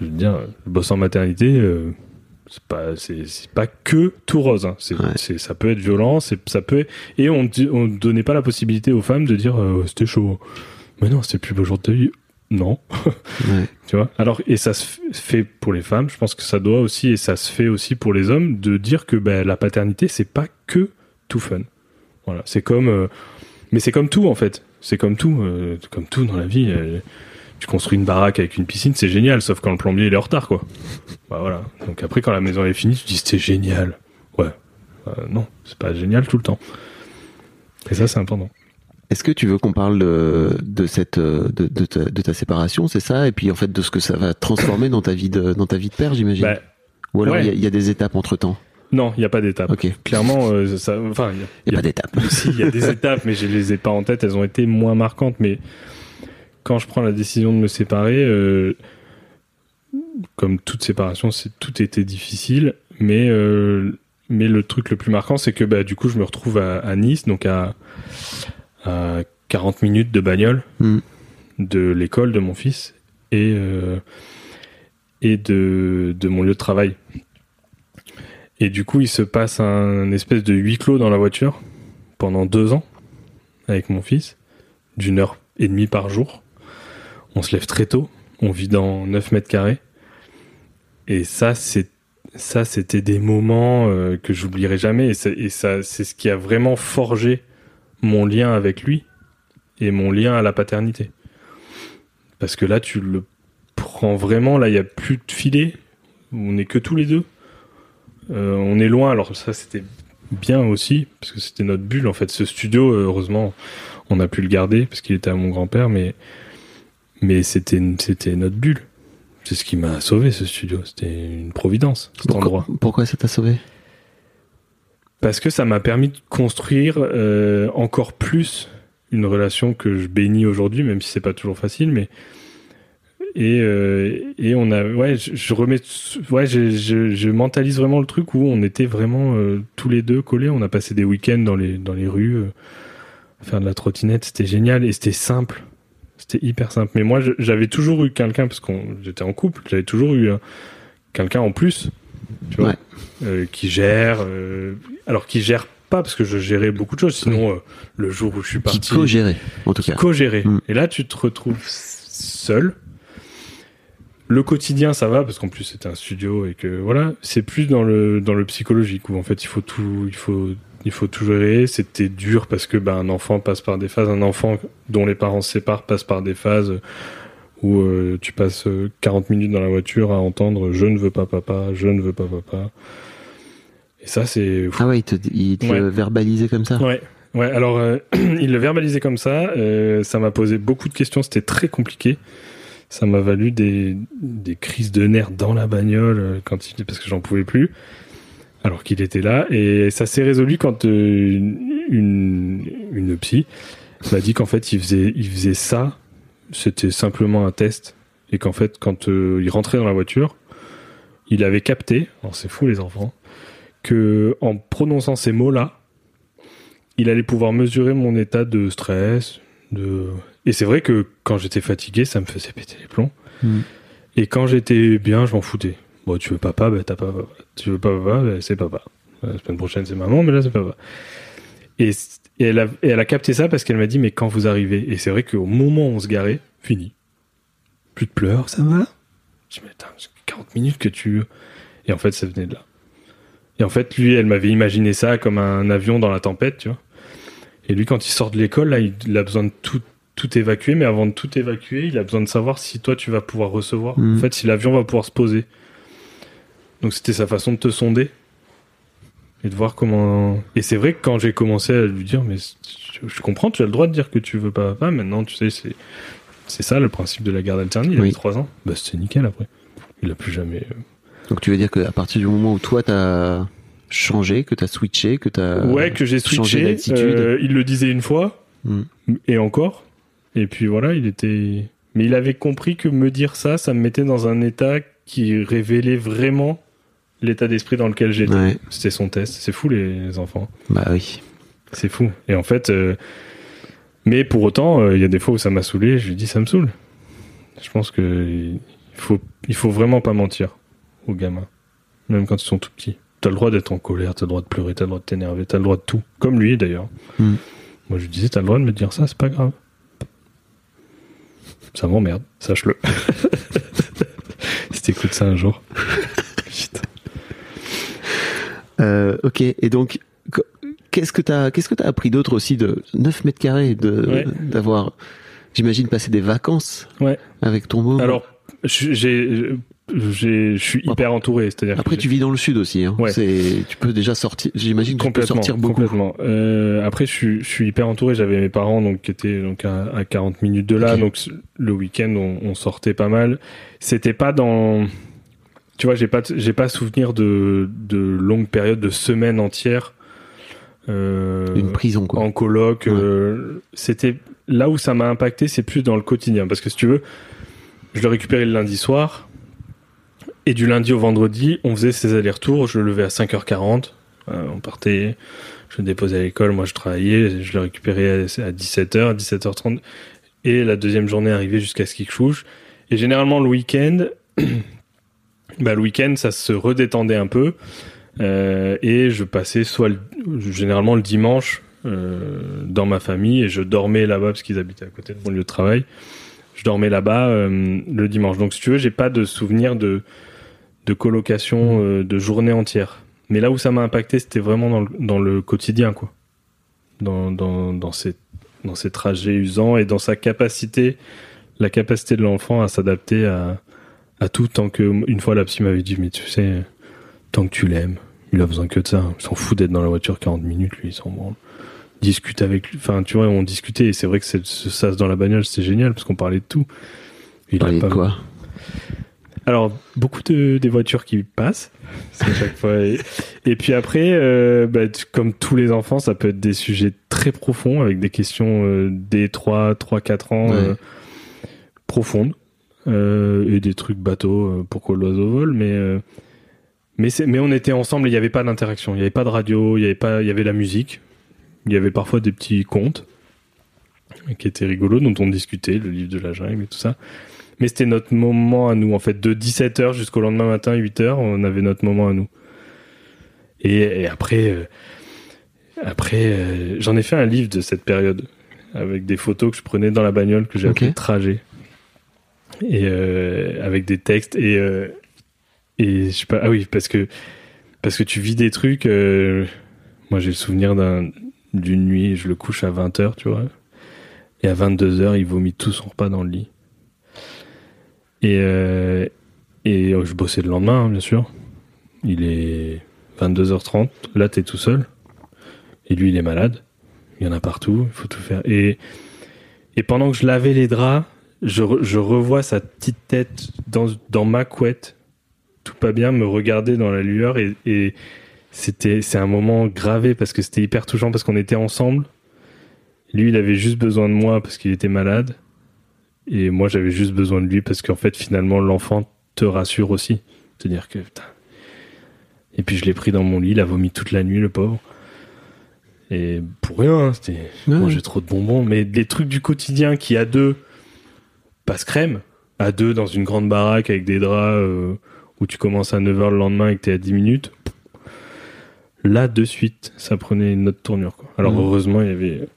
Je veux dire, le boss en maternité, euh, c'est pas, c'est, pas que tout rose. hein. C'est, Ouais. ça peut être violent, c'est, ça peut, et on, on donnait pas la possibilité aux femmes de dire, euh, c'était chaud. Mais non, c'était plus beau jour de ta vie. Non. Ouais. Tu vois? Alors, et ça se fait pour les femmes, je pense que ça doit aussi, et ça se fait aussi pour les hommes, de dire que ben, la paternité, c'est pas que tout fun. Voilà, c'est comme. euh, mais c'est comme tout, en fait. C'est comme tout. euh, comme tout dans la vie. Euh, tu construis une baraque avec une piscine, c'est génial, sauf quand le plombier il est en retard, quoi. Bah voilà. Donc après, quand la maison est finie, tu dis c'est génial. Ouais. Euh, non, c'est pas génial tout le temps. Et ça, c'est important. Est-ce que tu veux qu'on parle de, de cette de, de, ta, de ta séparation, c'est ça? Et puis en fait de ce que ça va transformer dans ta vie de dans ta vie de père, j'imagine? Bah, Ou alors il ouais. y a- il y, a des étapes entre temps? non, il n'y a pas d'étape. Ok. Clairement, euh, ça, enfin, il y a- pas d'étapes. Si, il y a des étapes, mais je les ai pas en tête. Elles ont été moins marquantes. Mais quand je prends la décision de me séparer, euh, comme toute séparation, c'est tout était difficile. Mais euh, mais le truc le plus marquant, c'est que bah, du coup, je me retrouve à, à Nice, donc à, à 40 minutes de bagnole Mm. de l'école de mon fils et euh, et de de mon lieu de travail. Et du coup, il se passe un espèce de huis clos dans la voiture pendant deux ans avec mon fils, d'une heure et demie par jour. On se lève très tôt, on vit dans 9 mètres carrés. Et ça, c'était des moments euh, que j'oublierai jamais. Et, ça, c'est ce qui a vraiment forgé mon lien avec lui et mon lien à la paternité. Parce que là, tu le prends vraiment. Là, il y a plus de filet. On est que tous les deux. Euh, on est loin. Alors ça, c'était bien aussi parce que c'était notre bulle en fait. Ce studio, euh, heureusement, on a pu le garder parce qu'il était à mon grand-père, mais mais c'était c'était notre bulle. C'est ce qui m'a sauvé ce studio. C'était une providence cet Pourquoi, endroit. pourquoi ça t'a sauvé? Parce que ça m'a permis de construire euh, encore plus une relation que je bénis aujourd'hui, même si c'est pas toujours facile, mais et euh, et on a ouais je, je remets ouais je, je, je mentalise vraiment le truc où on était vraiment euh, tous les deux collés. On a passé des week-ends dans les dans les rues euh, à faire de la trottinette. C'était génial et c'était simple c'était hyper simple mais moi j'avais toujours eu quelqu'un parce qu'on j'étais en couple j'avais toujours eu euh, quelqu'un en plus tu vois Ouais. euh, qui gère euh, alors qui gère pas parce que je gérais beaucoup de choses sinon euh, le jour où je suis Qui parti co-gérait, en tout qui cas. co-gérer. Mm. Et là, tu te retrouves seul. Le quotidien, ça va parce qu'en plus c'était un studio et que voilà, c'est plus dans le dans le psychologique où en fait il faut tout, il faut il faut tout gérer. C'était dur parce que ben un enfant passe par des phases, un enfant dont les parents se séparent passe par des phases où euh, tu passes euh, 40 minutes dans la voiture à entendre je ne veux pas papa, je ne veux pas papa. Et ça c'est Ah ouais, il te, il te Ouais. verbalisait comme ça. Ouais, ouais. Alors, euh, il le verbalisait comme ça. euh, ça m'a posé beaucoup de questions. C'était très compliqué. Ça m'a valu des, des crises de nerfs dans la bagnole euh, quand il parce que j'en pouvais plus. Alors qu'il était là et ça s'est résolu quand euh, une, une une psy m'a dit qu'en fait il faisait il faisait ça. C'était simplement un test et qu'en fait quand euh, il rentrait dans la voiture, il avait capté. Alors c'est fou les enfants que en prononçant ces mots-là, il allait pouvoir mesurer mon état de stress, de et c'est vrai que quand j'étais fatigué, ça me faisait péter les plombs. Mm. Et quand j'étais bien, je m'en foutais. Bon, tu veux papa, bah t'as pas papa. Tu veux papa, bah, c'est papa. La semaine prochaine, c'est maman, mais là, c'est papa. Et, et elle a, et elle a capté ça parce qu'elle m'a dit, mais quand vous arrivez, et c'est vrai qu'au moment où on se garait, fini. Plus de pleurs, ça va? Je dis, mais attends, c'est 40 minutes que tu... Et en fait, ça venait de là. Et en fait, lui, elle m'avait imaginé ça comme un avion dans la tempête, tu vois. Et lui, quand il sort de l'école, là, il, a besoin de tout, tout évacuer, mais avant de tout évacuer, il a besoin de savoir si toi, tu vas pouvoir recevoir. Mhm. En fait, si l'avion va pouvoir se poser. Donc, c'était sa façon de te sonder. Et de voir comment. Et c'est vrai que quand j'ai commencé à lui dire, mais je, comprends, tu as le droit de dire que tu veux pas papa, maintenant, tu sais, c'est. C'est ça le principe de la garde alternée. Il Oui. avait 3 ans. Bah, c'était nickel après. Il a plus jamais. euh, Donc tu veux dire qu'à partir du moment où toi t'as changé, que t'as switché, que t'as ouais, que j'ai switché. euh, il le disait une fois, Mm. et encore. Et puis voilà, il était. Mais il avait compris que me dire ça, ça me mettait dans un état qui révélait vraiment l'état d'esprit dans lequel j'étais. Ouais, C'était son test. C'est fou les enfants. bah oui. C'est fou. Et en fait, euh, mais pour autant, euh, il y a des fois où ça m'a saoulé. Je lui dis, ça me saoule. Je pense que il faut, il faut vraiment pas mentir aux gamins, même quand ils sont tout petits. T'as le droit d'être en colère, t'as le droit de pleurer, t'as le droit de t'énerver, t'as le droit de tout. Comme lui d'ailleurs. Mm. Moi je lui disais, t'as le droit de me dire ça, c'est pas grave. Ça m'emmerde, sache-le. si t'écoutes ça un jour. Putain. Euh, ok, et donc qu- qu'est-ce que t'as qu'est-ce que t'as appris d'autre aussi de 9 mètres carrés de Ouais. d'avoir j'imagine passé des vacances Ouais. avec ton môme? Alors, j'ai j'ai, je suis hyper entouré. C'est-à-dire Après, tu vis dans le sud aussi. Hein. Ouais. C'est, tu peux déjà sortir. J'imagine que tu peux sortir beaucoup. Complètement. Euh, après, je suis, je suis hyper entouré. J'avais mes parents donc qui étaient donc à, à 40 minutes de là. Donc le week-end, on, on sortait pas mal. C'était pas dans, tu vois, j'ai pas, j'ai pas souvenir de, de longues périodes, de semaines entières. Euh, Une prison, quoi. en. Ouais. euh, c'était là où ça m'a impacté, c'est plus dans le quotidien. Parce que si tu veux, je le récupérais le lundi soir. Et du lundi au vendredi, on faisait ces allers-retours. Je le levais à 5h40. Euh, on partait, je le déposais à l'école. Moi, je travaillais. Je le récupérais à à 17h, 17h30. Et la deuxième journée arrivait jusqu'à ce qu'il couche. Et généralement, le week-end, bah, le week-end, ça se redétendait un peu. Euh, et je passais soit le- généralement le dimanche euh, dans ma famille et je dormais là-bas parce qu'ils habitaient à côté de mon lieu de travail. Je dormais là-bas euh, le dimanche. Donc si tu veux, j'ai pas de souvenir de de colocation euh, de journée entière. Mais là où ça m'a impacté, c'était vraiment dans le, dans le quotidien, quoi. Dans dans dans ces dans ces trajets usants et dans sa capacité, la capacité de l'enfant à s'adapter à à tout tant que une fois la psy m'avait dit mais tu sais tant que tu l'aimes il a besoin que de ça. Il s'en fout d'être dans la voiture 40 minutes lui il s'en branle. Discute avec lui. Enfin tu vois on discutait et c'est vrai que ce sas dans la bagnole c'est génial parce qu'on parlait de tout. Il de pas- quoi? Alors beaucoup de des voitures qui passent c'est à chaque fois et, et puis après euh, bah, comme tous les enfants ça peut être des sujets très profonds avec des questions euh, des 3 3 4 ans Ouais. euh, profondes et des trucs bateaux euh, pourquoi l'oiseau vole mais euh, mais on était ensemble et il n'y avait pas d'interaction. Il n'y avait pas de radio il y avait pas il y avait la musique. Il y avait parfois des petits contes qui étaient rigolos dont on discutait le livre de la jungle et tout ça. Mais c'était notre moment à nous. En fait de 17h jusqu'au lendemain matin 8h on avait notre moment à nous. Et, et après euh, après euh, j'en ai fait un livre de cette période avec des photos que je prenais dans la bagnole que j'ai Ok. appelé trajet et euh, avec des textes et euh, et je sais pas ah oui parce que parce que tu vis des trucs euh, moi j'ai le souvenir d'un d'une nuit je le couche à 20h tu vois. Et à 22h il vomit tout son repas dans le lit. Et euh, et euh, je bossais le lendemain hein, bien sûr. Il est 22h30 là t'es tout seul. Et lui il est malade. Il y en a partout. Il faut tout faire. Et et pendant que je lavais les draps je, re- je revois sa petite tête dans, dans ma couette tout pas bien me regarder dans la lueur et, et c'était c'est un moment gravé parce que c'était hyper touchant parce qu'on était ensemble. Lui il avait juste besoin de moi parce qu'il était malade. Et moi j'avais juste besoin de lui parce qu'en fait finalement l'enfant te rassure aussi. C'est à dire que putain. et puis je l'ai pris dans mon lit il a vomi toute la nuit le pauvre. Et pour rien hein, c'était Ouais. manger trop de bonbons. Mais des trucs du quotidien qui à deux passe crème à deux dans une grande baraque avec des draps euh, où tu commences à 9h le lendemain et que t'es à 10 minutes là de suite ça prenait une autre tournure quoi. alors Mhm. heureusement il y avait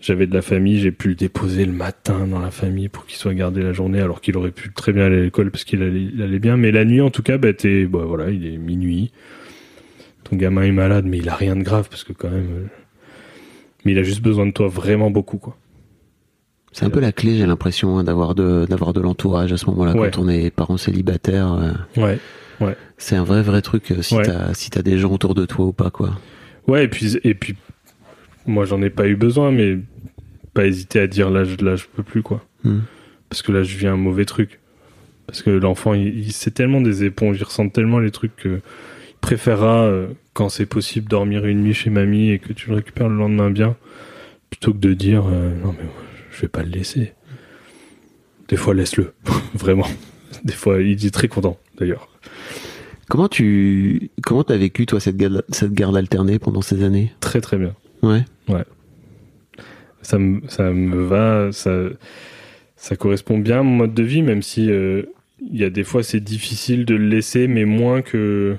j'avais de la famille j'ai pu le déposer le matin dans la famille pour qu'il soit gardé la journée alors qu'il aurait pu très bien aller à l'école parce qu'il allait, il allait bien mais la nuit en tout cas bah t'es bah voilà il est minuit ton gamin est malade mais il a rien de grave parce que quand même euh, mais il a juste besoin de toi vraiment beaucoup quoi C'est un peu la clé, j'ai l'impression, hein, d'avoir de d'avoir de l'entourage à ce moment-là Ouais. quand on est parents célibataires. euh, ouais c'est un vrai vrai truc euh, si Ouais. t'as si t'as des gens autour de toi ou pas quoi. Ouais, et puis, et puis moi j'en ai pas eu besoin, mais pas hésiter à dire là, je, là, je peux plus, quoi. Hmm. Parce que là, je vis un mauvais truc. Parce que l'enfant, il, il c'est tellement des éponges, il ressent tellement les trucs que il préférera, euh, quand c'est possible, dormir une nuit chez mamie et que tu le récupères le lendemain bien, plutôt que de dire euh, non, mais je vais pas le laisser. Des fois, laisse-le. Vraiment. Des fois, il est très content, d'ailleurs. Comment tu comment t'as vécu toi cette garde cette garde alternée pendant ces années? Très, très bien. Ouais. ça me, ça me va, ça, ça correspond bien à mon mode de vie, même si euh, il y a des fois c'est difficile de le laisser, mais moins que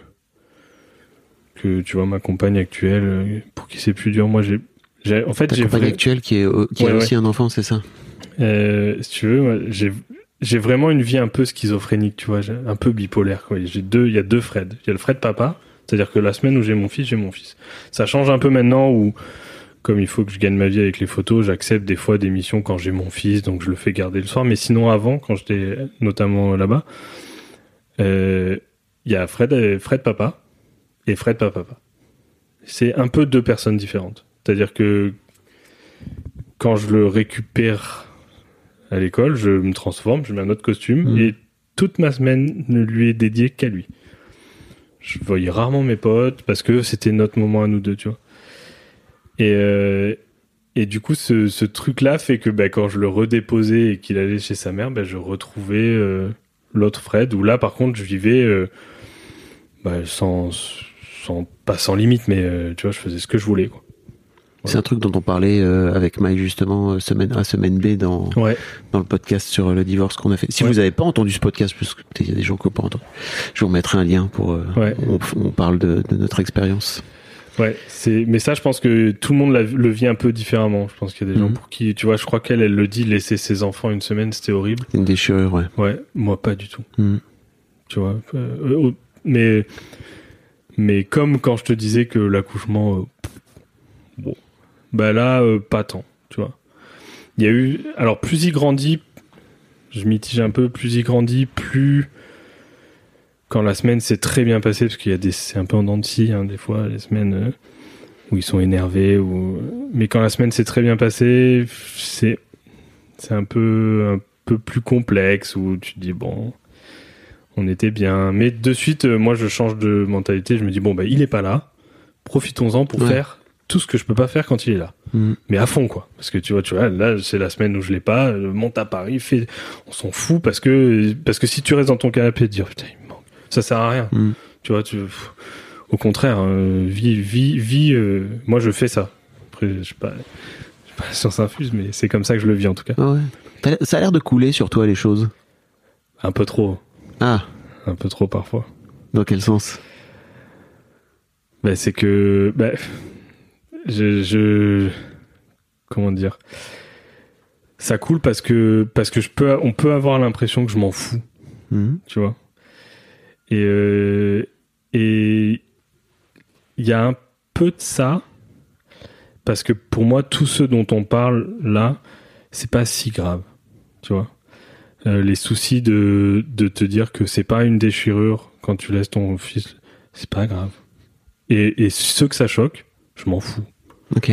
que tu vois ma compagne actuelle, euh, pour qui c'est plus dur. Moi, j'ai en fait, j'ai compagne vra- actuelle qui est qui Ouais, ouais. aussi un enfant, c'est ça? Euh, si tu veux, j'ai vraiment une vie un peu schizophrénique, tu vois, un peu bipolaire. J'ai deux, il y a deux Fred. Il y a le Fred papa, c'est-à-dire que la semaine où j'ai mon fils, j'ai mon fils. Ça change un peu maintenant où, comme il faut que je gagne ma vie avec les photos, j'accepte des fois des missions quand j'ai mon fils, donc je le fais garder le soir. Mais sinon avant, quand j'étais notamment là-bas, Euh, Il y a Fred, Fred papa et Fred papa papa. C'est un peu deux personnes différentes. C'est-à-dire que quand je le récupère à l'école, je me transforme, je mets un autre costume Mhm. et toute ma semaine ne lui est dédiée qu'à lui. Je voyais rarement mes potes parce que c'était notre moment à nous deux, tu vois. Et, euh, et du coup, ce, ce truc-là fait que bah, quand je le redéposais et qu'il allait chez sa mère, bah, je retrouvais euh, l'autre Fred, où là, par contre, je vivais euh, bah, sans, sans, pas sans limite, mais tu vois, je faisais ce que je voulais. Quoi. C'est un truc dont on parlait euh, avec Mike justement euh, semaine A, semaine B dans, Ouais. dans le podcast sur euh, le divorce qu'on a fait. Si Ouais. vous n'avez pas entendu ce podcast, parce que peut-être il y a des gens qui n'ont pas entendu, je vous remettrai un lien pour. euh, Ouais. on, on parle de, de notre expérience. Ouais, c'est mais ça je pense que tout le monde le vit un peu différemment. Je pense qu'il y a des gens Mhm. pour qui tu vois, je crois qu'elle elle le dit laisser ses enfants une semaine, c'était horrible. Une déchirure, ouais. Ouais, moi pas du tout. Mhm. Tu vois, euh, mais mais comme quand je te disais que l'accouchement bon, bah là euh, pas tant, tu vois. Il y a eu alors plus il grandit, je mitige un peu, plus il grandit, plus quand la semaine s'est très bien passée parce qu'il y a des c'est un peu en dents de scie hein, des fois les semaines euh, où ils sont énervés ou mais quand la semaine s'est très bien passée, c'est c'est un peu un peu plus complexe où tu te dis bon on était bien mais de suite euh, moi je change de mentalité je me dis bon bah il est pas là profitons-en pour Ouais. faire tout ce que je peux pas faire quand il est là. Mhm. mais à fond quoi. Parce que tu vois tu vois là c'est la semaine où je l'ai pas euh, monte à Paris fait on s'en fout parce que parce que si tu restes dans ton canapé et te dire putain il me manque. Ça sert à rien. Mhm. tu vois tu au contraire euh, vie vie vie euh, moi je fais ça. Après je sais pas je sais pas science infuse mais c'est comme ça que je le vis en tout cas. Ah ouais. Ça a l'air de couler sur toi les choses. un peu trop. Ah, un peu trop parfois. Dans quel sens? Bah, c'est que bah, je, je comment dire? Ça coule parce que parce que je peux on peut avoir l'impression que je m'en fous. Mhm. tu vois? Et euh, et il y a un peu de ça parce que pour moi tout ce dont on parle là c'est pas si grave. Tu vois? Euh, les soucis de de te dire que c'est pas une déchirure quand tu laisses ton fils c'est pas grave. Et, et ceux que ça choque je m'en fous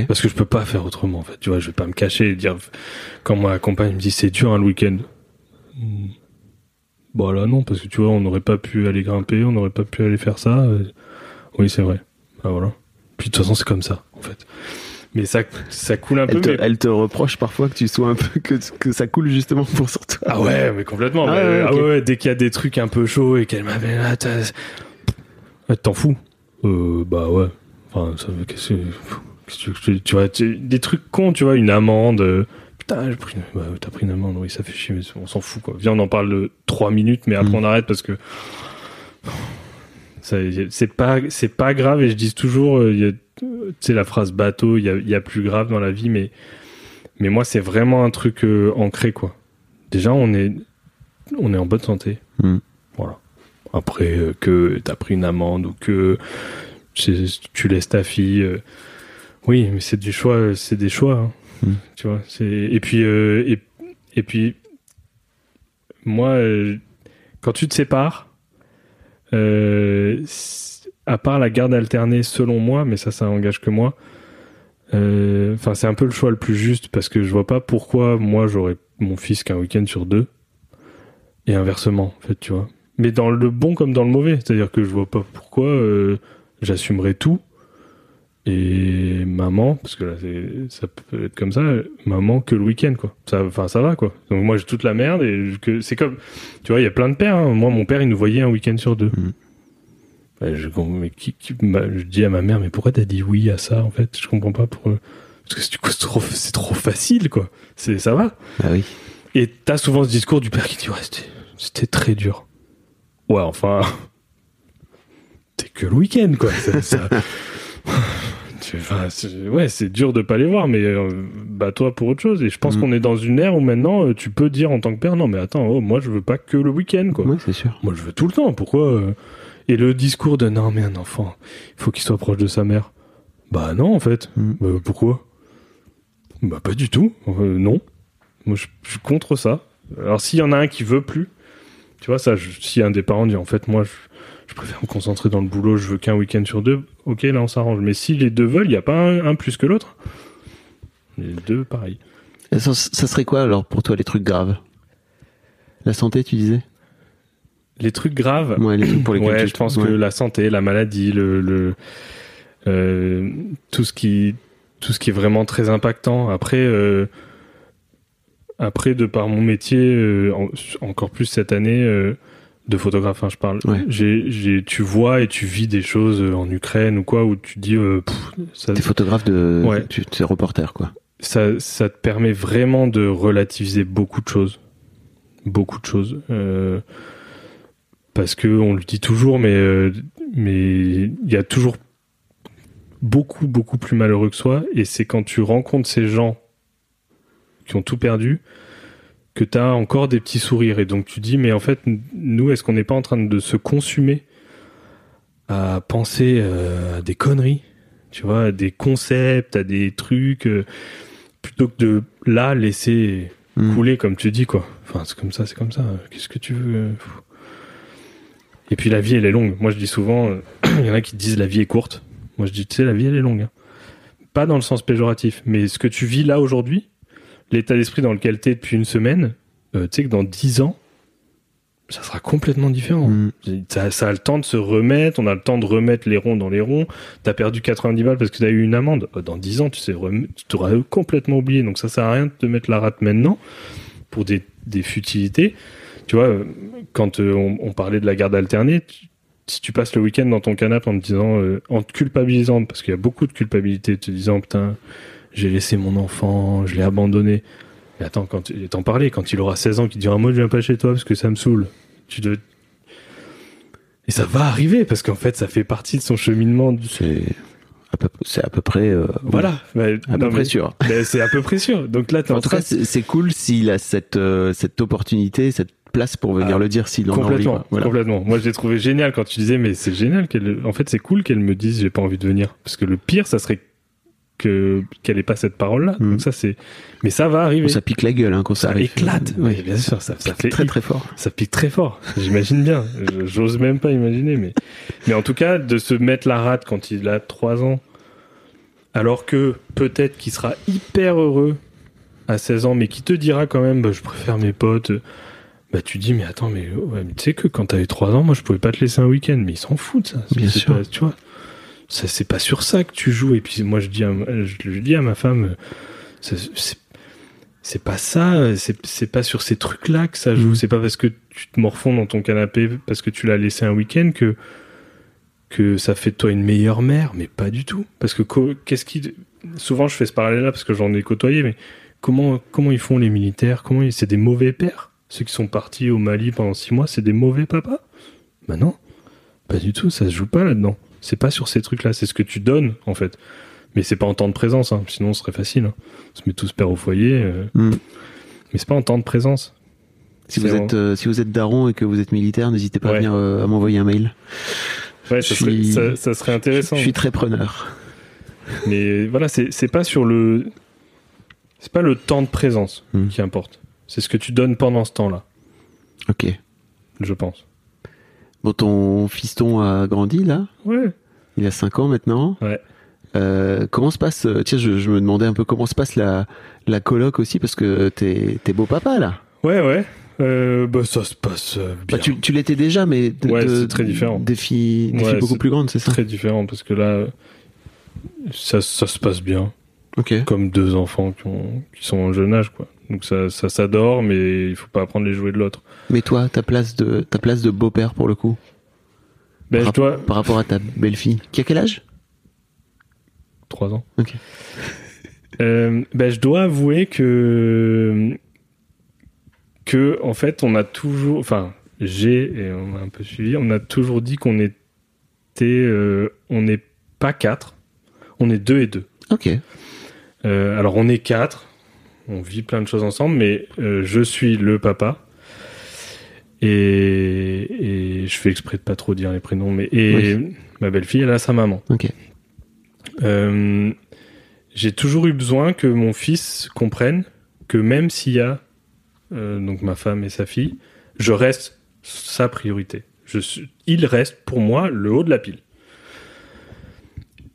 Parce que je peux pas faire autrement en fait. Tu vois je vais pas me cacher et dire quand ma compagne me dit c'est dur un le week-end. Hmm. bon là non parce que tu vois on n'aurait pas pu aller grimper on n'aurait pas pu aller faire ça. Oui c'est vrai. Bah voilà. Puis de toute façon c'est comme ça en fait. Mais ça ça coule un peu Elle te, mais- elle te reproche parfois que tu sois un peu que, que ça coule justement pour sur toi. ah ouais mais complètement. Ah mais- ouais, ah ouais, dès qu'il y a des trucs un peu chauds et qu'elle m'avait là Ah, t'en fous. Euh, bah ouais. Enfin ça veut qu'est-ce que tu vois tu- des trucs cons tu vois une amende euh, putain j'ai pris une... bah, t'as pris une amende oui ça fait chier mais on s'en fout quoi viens on en parle de 3 minutes mais après Mm. on arrête parce que c'est pas c'est pas grave et je dis toujours euh, tu sais la phrase bateau il y a, il y a plus grave dans la vie mais mais moi c'est vraiment un truc euh, ancré quoi déjà on est on est en bonne santé Mm. voilà après euh, que t'as pris une amende ou que tu laisses ta fille euh, oui mais c'est du choix c'est des choix hein. Mm. tu vois c'est et puis euh, et, et puis moi euh, quand tu te sépares euh, à part la garde alternée selon moi mais ça ça engage que moi enfin c'est un peu le choix le plus juste parce que je vois pas pourquoi moi j'aurais mon fils qu'un week-end sur deux et inversement en fait tu vois mais dans le bon comme dans le mauvais c'est à dire que je vois pas pourquoi j'assumerais tout et maman parce que là c'est- ça peut être comme ça maman que le week-end quoi. Enfin ça va quoi. Donc moi j'ai toute la merde et que c'est comme tu vois il y a plein de pères hein. moi mon père il nous voyait un week-end sur deux. Ouais, je, mais qui, qui- bah, je dis à ma mère mais pourquoi t'as dit oui à ça en fait? Je comprends pas pour parce que du coup c'est trop facile quoi. C'est ça va. Ah oui. et t'as souvent ce discours du père qui dit ouais c'était c'était très dur. Ouais enfin. T'es que le week-end quoi. Ça- ça- Enfin, c'est- ouais c'est dur de pas les voir mais euh, bah toi pour autre chose. Et je pense Mm. qu'on est dans une ère où maintenant euh, tu peux dire en tant que père non mais attends oh, moi je veux pas que le week-end quoi. C'est sûr. moi je veux tout le temps. Pourquoi euh et le discours de non mais un enfant il faut qu'il soit proche de sa mère. Bah non en fait. Mm. Bah, pourquoi? Bah pas du tout. Non. Moi je je suis contre ça. Alors s'il y en a un qui veut plus Tu vois, ça, je- si un des parents dit en fait, moi, je, je préfère me concentrer dans le boulot, je veux qu'un week-end sur deux, ok, là, on s'arrange. Mais si les deux veulent, il n'y a pas un, un plus que l'autre? Les deux, pareil. Ça, ça serait quoi alors pour toi les trucs graves? La santé, tu disais? Les trucs graves, Ouais, les trucs pour lesquels ouais, je pense ouais. que la santé, la maladie, le, le euh, tout ce qui tout ce qui est vraiment très impactant. Après, euh, après de par mon métier, euh, en- encore plus cette année de photographe, hein, je parle. Ouais. J'ai, j'ai, tu vois et tu vis des choses euh, en Ukraine ou quoi où tu dis, euh, pff, ça, T'es photographe de. Ouais. Tu es reporter quoi. ça, ça te permet vraiment de relativiser beaucoup de choses. Beaucoup de choses. Euh, parce que on le dit toujours, mais euh, mais il y a toujours beaucoup, beaucoup plus malheureux que soi. Et c'est quand tu rencontres ces gens qui ont tout perdu que tu as encore des petits sourires. Et donc tu dis, mais en fait, nous, est-ce qu'on n'est pas en train de se consumer à penser euh, à des conneries? Tu vois, à des concepts, à des trucs, euh, plutôt que de là laisser Mm. couler comme tu dis quoi. Enfin c'est comme ça, c'est comme ça. Qu'est-ce que tu veux euh. Et puis la vie elle est longue. Moi je dis souvent, euh, il y en a qui disent la vie est courte. Moi je dis tu sais la vie elle est longue. hein. Pas dans le sens péjoratif, mais ce que tu vis là aujourd'hui, l'état d'esprit dans lequel t'es depuis une semaine, euh, tu sais que dans dix ans, ça sera complètement différent. Mm. Ça, ça a le temps de se remettre, on a le temps de remettre les ronds dans les ronds. T'as perdu 90 balles parce que t'as eu une amende. Euh, Dans 10 ans, tu sais, tu t'auras complètement oublié. Donc ça sert à rien de te mettre la rate maintenant pour des, des futilités. Tu vois, euh, quand euh, on, on parlait de la garde alternée, tu- si tu passes le week-end dans ton canapé en te disant, euh, en te culpabilisant, parce qu'il y a beaucoup de culpabilité, te disant, putain, j'ai laissé mon enfant, je l'ai abandonné. Mais attends, quand tu- t'en parlais, quand il aura 16 ans, qu'il dira, moi je viens pas chez toi parce que ça me saoule. Tu Et ça va arriver parce qu'en fait, ça fait partie de son cheminement. C'est à peu, c'est à peu près. euh, Voilà. Bah, À non, peu près mais- sûr. c'est à peu près sûr. Donc là, t'es En en tout cas, c'est cool s'il a cette, euh, cette opportunité, cette place pour venir Ah, le dire s'il en a envie. Voilà. complètement. Moi, je l'ai trouvé génial quand tu disais, mais c'est génial qu'elle. En fait, c'est cool qu'elle me dise, j'ai pas envie de venir, parce que le pire, ça serait que qu'elle ait pas cette parole-là. Donc ça, c'est. Mais ça va arriver. Ça pique la gueule hein, quand ça, ça arrive. éclate. Oui. Bien sûr, ça, ça fait très très fort. ça pique très fort. J'imagine bien. J'ose même pas imaginer, mais mais en tout cas, de se mettre la rate quand il a 3 ans, alors que peut-être qu'il sera hyper heureux à 16 ans, mais qui te dira quand même, bah, je préfère mes potes. Bah tu dis mais attends mais, ouais, mais tu sais que quand t'avais 3 ans moi je pouvais pas te laisser un week-end mais ils s'en foutent ça Bien sûr. pas- tu vois ça c'est pas sur ça que tu joues. Et puis moi je dis à, je, je dis à ma femme c'est pas ça c'est pas sur ces trucs là que ça joue. Mhm. c'est pas parce que tu te morfonds dans ton canapé parce que tu l'as laissé un week-end que que ça fait de toi une meilleure mère. Mais pas du tout. Parce que qu'est-ce qui souvent je fais ce parallèle là parce que j'en ai côtoyé mais comment comment ils font les militaires? Comment ils... c'est des mauvais pères? Ceux qui sont partis au Mali pendant six mois c'est des mauvais papas? Bah non. Pas du tout. Ça se joue pas là dedans c'est pas sur ces trucs là c'est ce que tu donnes en fait mais c'est pas en temps de présence hein. sinon ce serait facile hein. on se met tous père au foyer euh, Mm. mais c'est pas en temps de présence Si vous êtes euh, si vous êtes daron et que vous êtes militaire, n'hésitez pas à venir euh, à m'envoyer un mail. ouais ça, serait, suis- ça, ça serait intéressant Je suis très preneur. mais voilà c'est pas sur le c'est pas le temps de présence Mm. qui importe c'est ce que tu donnes pendant ce temps là Ok. je pense Bon, ton fiston a grandi là. ouais Il a 5 ans maintenant. Ouais. Euh, comment se passe euh, Tiens, je, je me demandais un peu comment se passe la la coloc aussi parce que t'es t'es beau papa là. ouais ouais euh, bah ça se passe euh, bien Bah, tu tu l'étais déjà, mais de- Ouais, de- c'est très différent. Des filles, des Ouais, filles beaucoup plus grandes, c'est ça très différent parce que là ça, ça se passe bien Ok. comme deux enfants qui, ont, qui sont en jeune âge quoi donc ça, ça s'adore mais il faut pas prendre les jouets de l'autre Mais toi, ta place de ta place de beau père pour le coup, ben par, dois par rapport à ta belle fille, qui a quel âge? Trois ans. Ok. Euh, ben, je dois avouer que que en fait on a toujours enfin j'ai et on a un peu suivi on a toujours dit qu'on était euh, on n'est pas quatre. On est deux et deux. Ok. Euh, alors on est quatre. On vit plein de choses ensemble mais je suis le papa et, et je fais exprès de pas trop dire les prénoms mais et ma belle-fille elle a sa maman Ok. euh, j'ai toujours eu besoin que mon fils comprenne que même s'il y a euh, donc ma femme et sa fille, je reste sa priorité. Je suis, il reste pour moi le haut de la pile.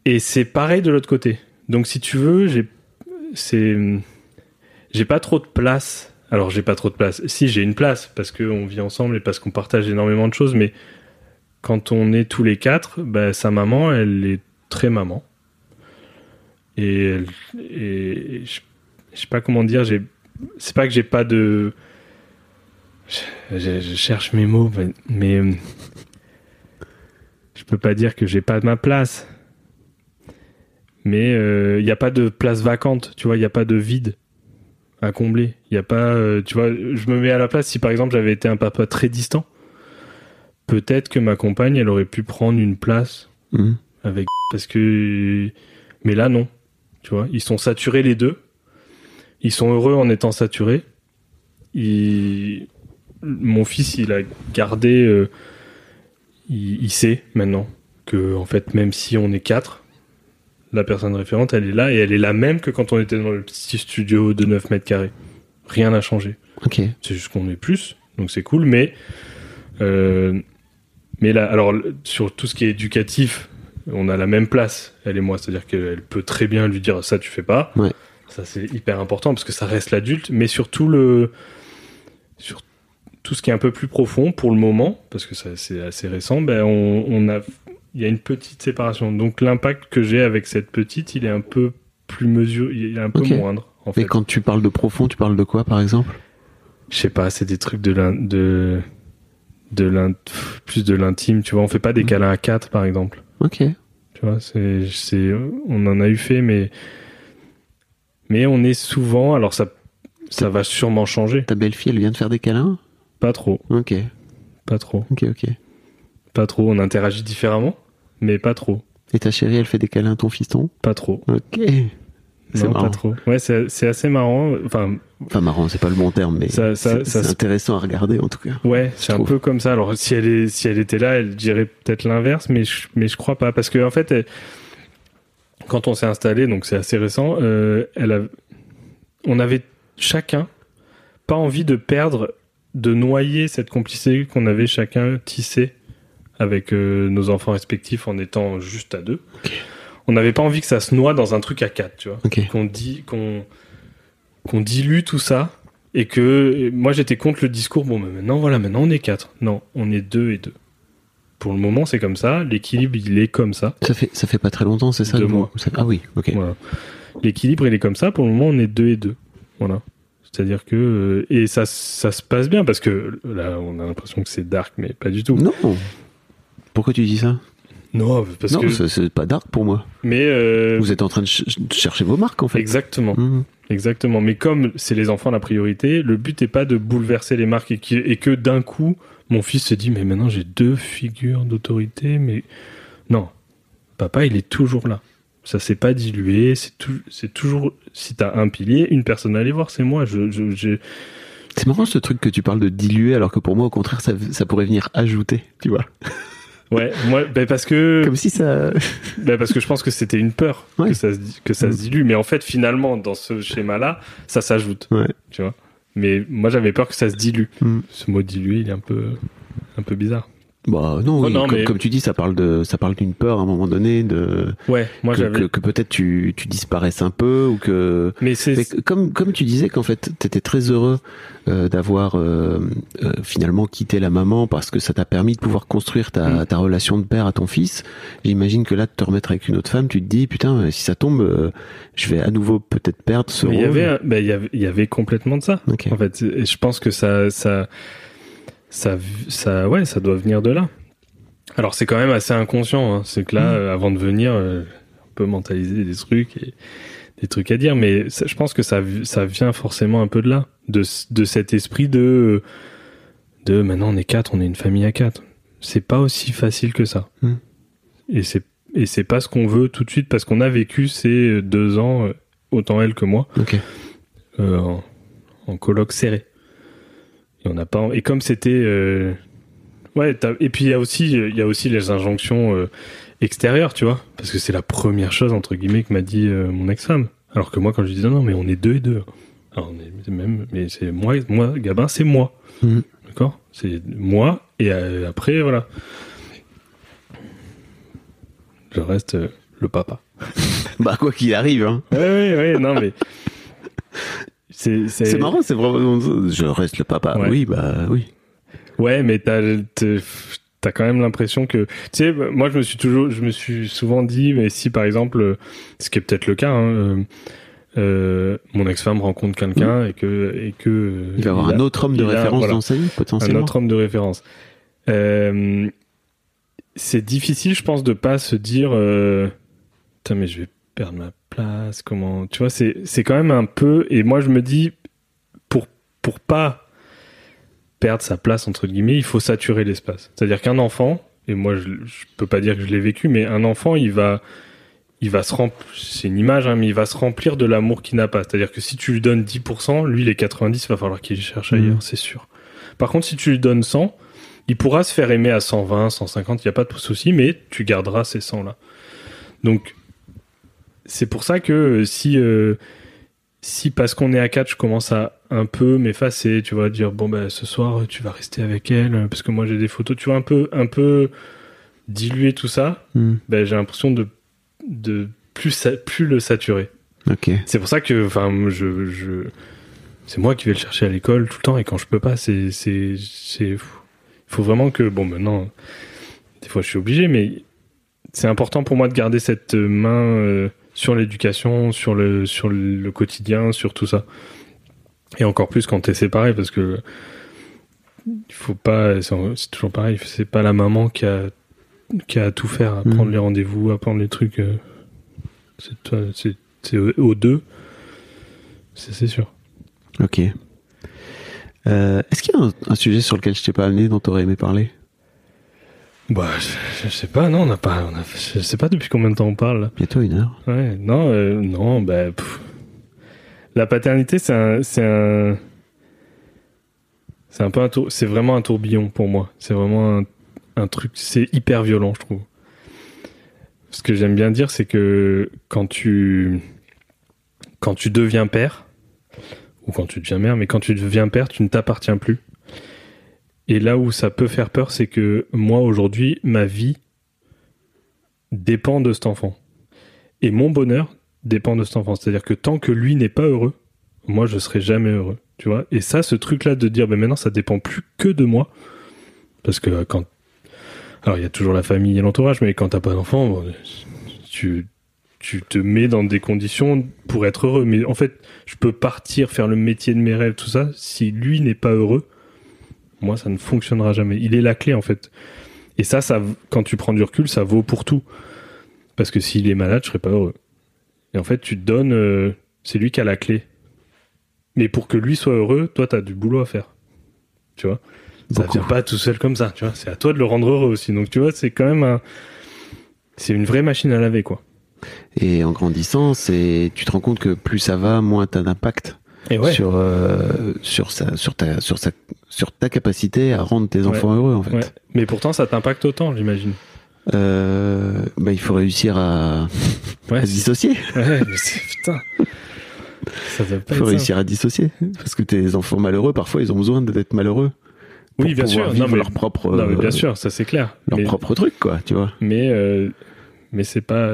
Et c'est pareil de l'autre côté. Donc si tu veux, j'ai c'est j'ai pas trop de place. Alors j'ai pas trop de place. Si j'ai une place parce qu'on vit ensemble et parce qu'on partage énormément de choses, mais quand on est tous les quatre, bah, sa maman, elle est très maman. Et, elle- je, je sais pas comment dire. C'est pas que j'ai pas de je, cherche mes mots, mais, euh, je peux pas dire que j'ai pas ma place. Mais il n'y a pas de place vacante, tu vois, il n'y a pas de vide à combler. Il y a pas, euh, tu vois, je me mets à la place si par exemple j'avais été un papa très distant, peut-être que ma compagne elle aurait pu prendre une place Mhm. avec parce que mais là non, tu vois, ils sont saturés les deux. Ils sont heureux en étant saturés. Mon fils, il a gardé euh, il, il sait maintenant que en fait même si on est quatre, la personne référente, elle est là et elle est la même que quand on était dans le petit studio de 9 mètres carrés. Rien n'a changé. Ok. C'est juste qu'on est plus, donc c'est cool, mais euh, mais là, alors sur tout ce qui est éducatif, on a la même place, elle et moi, c'est-à-dire qu'elle peut très bien lui dire ça tu fais pas. Ouais. Ça c'est hyper important parce que ça reste l'adulte, mais surtout le sur tout ce qui est un peu plus profond pour le moment, parce que ça c'est assez récent, ben on, on a il y a une petite séparation. Donc l'impact que j'ai avec cette petite, il est un peu plus mesuré, il est un peu moindre en fait. Et quand tu parles de profond, tu parles de quoi par exemple? Je sais pas, c'est des trucs de l'in- de de l'in- pff, plus de l'intime, tu vois, on fait pas des Mhm. câlins à quatre par exemple. Ok. Tu vois, c'est c'est on en a eu fait mais mais on est souvent alors ça ça va sûrement changer, Ta belle-fille, elle vient de faire des câlins? Pas trop, Ok. pas trop, Ok, ok. pas trop, on interagit différemment, mais pas trop, Et ta chérie, elle fait des câlins à ton fiston pas trop. Ok. C'est pas trop. Ouais, c'est c'est assez marrant, enfin Enfin, marrant, c'est pas le bon terme, mais Ça- ça- c'est ça c'est se- intéressant à regarder en tout cas. Ouais, c'est un trouve. peu comme ça. Alors si elle est, si elle était là, elle dirait peut-être l'inverse, mais je, mais je crois pas parce que en fait, elle- quand on s'est installé, donc c'est assez récent, euh, elle a, on avait chacun pas envie de perdre, de noyer cette complicité qu'on avait chacun tissée avec euh, nos enfants respectifs en étant juste à deux. On n'avait pas envie que ça se noie dans un truc à quatre, tu vois. Qu'on dit qu'on qu'on dilue tout ça et que moi j'étais contre le discours bon mais maintenant voilà maintenant on est quatre. Non on est deux et deux. Pour le moment c'est comme ça. L'équilibre il est comme ça. Ça fait, ça fait pas très longtemps, c'est ça Deux mois. ça- Ah oui, ok. voilà. L'équilibre il est comme ça. Pour le moment on est deux et deux. Voilà. C'est à dire que euh, et ça ça se passe bien parce que là on a l'impression que c'est dark mais pas du tout. Non. Pourquoi tu dis ça non parce Non, que c'est- c'est pas dark pour moi. mais euh, Vous êtes en train de, ch- de chercher vos marques en fait. exactement Mhm. Exactement. Mais comme c'est les enfants la priorité, le but n'est pas de bouleverser les marques et, qui- et que d'un coup, mon fils se dit, mais maintenant j'ai deux figures d'autorité, mais non. Papa, il est toujours là. Ça s'est pas dilué, c'est tout, toujours, si t'as un pilier, une personne à aller voir, c'est moi. Je, je, j'ai- C'est marrant ce truc que tu parles de diluer, alors que pour moi, au contraire, ça, ça pourrait venir ajouter, tu vois. Ouais, moi, ben parce que, Comme si ça. ben parce que je pense que c'était une peur Ouais. que ça se, que ça se Mm. dilue. Mais en fait, finalement, dans ce schéma-là, ça s'ajoute. Ouais. Tu vois. Mais moi, j'avais peur que ça se dilue. Mm. Ce mot dilué, il est un peu, un peu bizarre. Bah non, oui, Oh, non, comme, mais- comme tu dis, ça parle de, ça parle d'une peur à un moment donné, de Ouais, moi que, j'avais. que, que peut-être tu, tu disparaisses un peu ou que. Mais c'est. Comme comme tu disais qu'en fait t'étais très heureux euh, d'avoir euh, euh, finalement quitté la maman parce que ça t'a permis de pouvoir construire ta, Mm. ta relation de père à ton fils. J'imagine que là de te remettre avec une autre femme, tu te dis putain si ça tombe, euh, je vais à nouveau peut-être perdre ce Mais il y avait, il y avait, il y avait complètement de ça. Ok. En fait, et je pense que ça, ça, ça, ça, ouais, ça doit venir de là. Alors c'est quand même assez inconscient. hein. C'est que là, Mm. avant de venir, euh, on peut mentaliser des trucs et des trucs à dire, mais ça- je pense que ça, ça vient forcément un peu de là, de, de cet esprit de, de maintenant on est quatre, on est une famille à quatre. C'est pas aussi facile que ça. Mm. Et c'est et c'est pas ce qu'on veut tout de suite parce qu'on a vécu ces deux ans, euh, autant elle que moi, euh, en, en colloque serré. Et on n'a pas et comme c'était euh, ouais t'as- et puis il y a aussi il y a aussi les injonctions euh, extérieures tu vois parce que c'est la première chose entre guillemets que m'a dit euh, mon ex-femme alors que moi quand je disais non mais on est deux et deux alors on est même mais c'est moi moi Gabin c'est moi Mhm. d'accord? C'est moi et euh, après voilà. Je reste euh, le papa. Bah, quoi qu'il arrive, hein. Ouais, ouais, ouais, non mais c'est marrant, c'est vraiment. Je reste le papa. Ouais. Oui, bah oui. Ouais, mais t'as t'as quand même l'impression que tu sais, moi je me suis toujours, je me suis souvent dit, mais si par exemple, ce qui est peut-être le cas, hein, euh, euh, mon ex-femme rencontre quelqu'un et que et que Il va avoir un autre homme de référence voilà, dans sa vie, un potentiellement. autre homme de référence. Euh, c'est difficile, je pense, de pas se dire, euh, putain, mais je vais perdre ma place. Comment, tu vois, c'est c'est quand même un peu. Et moi, je me dis, pour pour pas perdre sa place entre guillemets, il faut saturer l'espace. C'est-à-dire qu'un enfant, et moi, je, je peux pas dire que je l'ai vécu, mais un enfant, il va il va se remplir, c'est une image, hein, mais il va se remplir de l'amour qu'il n'a pas. C'est-à-dire que si tu lui donnes 10%, lui, les 90, il va falloir qu'il cherche ailleurs, Mhm. c'est sûr. Par contre, si tu lui donnes 100, il pourra se faire aimer à 120, 150, il n'y a pas de souci, mais tu garderas ces 100 là. Donc, c'est pour ça que si, euh, si parce qu'on est à 4, je commence à un peu m'effacer, tu vois, dire bon ben ce soir tu vas rester avec elle parce que moi j'ai des photos, tu vois un peu, un peu diluer tout ça, ben j'ai l'impression de de plus plus le saturer. Ok. C'est pour ça que, enfin, je, je, c'est moi qui vais le chercher à l'école tout le temps et quand je peux pas, c'est, c'est, faut vraiment que, bon, maintenant, des fois je suis obligé, mais c'est important pour moi de garder cette main euh, sur l'éducation, sur le, sur le quotidien, sur tout ça. Et encore plus quand t'es séparé parce que il faut pas, c'est toujours pareil, c'est pas la maman qui a, qui a à tout faire, à Mhm. prendre les rendez-vous, à prendre les trucs. euh, c'est aux deux. C'est c'est sûr. Ok. Euh, Est-ce qu'il y a un, un sujet sur lequel je t'ai pas amené dont t'aurais aimé parler? Bah, je, je sais pas, non, on n'a pas, on a, je sais pas depuis combien de temps on parle. Bientôt une heure. Ouais, non, euh, non, bah, pff. la paternité, c'est un, c'est un, c'est un peu un tour, c'est vraiment un tourbillon pour moi. C'est vraiment un, un truc, c'est hyper violent, je trouve. Ce que j'aime bien dire, c'est que quand tu, quand tu deviens père, ou quand tu deviens mère, mais quand tu deviens père, tu ne t'appartiens plus. Et là où ça peut faire peur, c'est que moi, aujourd'hui, ma vie dépend de cet enfant. Et mon bonheur dépend de cet enfant. C'est-à-dire que tant que lui n'est pas heureux, moi, je serai jamais heureux. Tu vois? Et ça, ce truc-là de dire, ben maintenant, ça dépend plus que de moi. Parce que euh, quand. Alors, il y a toujours la famille et l'entourage, mais quand t'as pas d'enfant, tu, tu te mets dans des conditions pour être heureux. Mais en fait, je peux partir, faire le métier de mes rêves, tout ça. Si lui n'est pas heureux, moi, ça ne fonctionnera jamais. Il est la clé, en fait. Et ça, ça, quand tu prends du recul, ça vaut pour tout. Parce que s'il est malade, je serais pas heureux. Et en fait, tu te donnes, euh, c'est lui qui a la clé. Mais pour que lui soit heureux, toi, t'as du boulot à faire. Tu vois? Ça Beaucoup. vient pas tout seul comme ça, tu vois. C'est à toi de le rendre heureux aussi. Donc, tu vois, c'est quand même un, c'est une vraie machine à laver, quoi. Et en grandissant, c'est, tu te rends compte que plus ça va, moins t'as d'impact Et ouais. sur euh, sur sa sur ta sur sa sur ta capacité à rendre tes enfants heureux en fait. ouais. Mais pourtant, ça t'impacte autant, j'imagine. Euh, bah, il faut réussir à, se dissocier. Ouais, mais c'est, putain. Ça doit pas Il faut réussir à dissocier parce que tes enfants malheureux, parfois, ils ont besoin d'être malheureux. pour Oui, bien sûr. Vivre Non, mais, leur propre non, mais bien euh, sûr, ça c'est clair. leur mais, propre truc quoi, tu vois. mais, euh, mais c'est pas,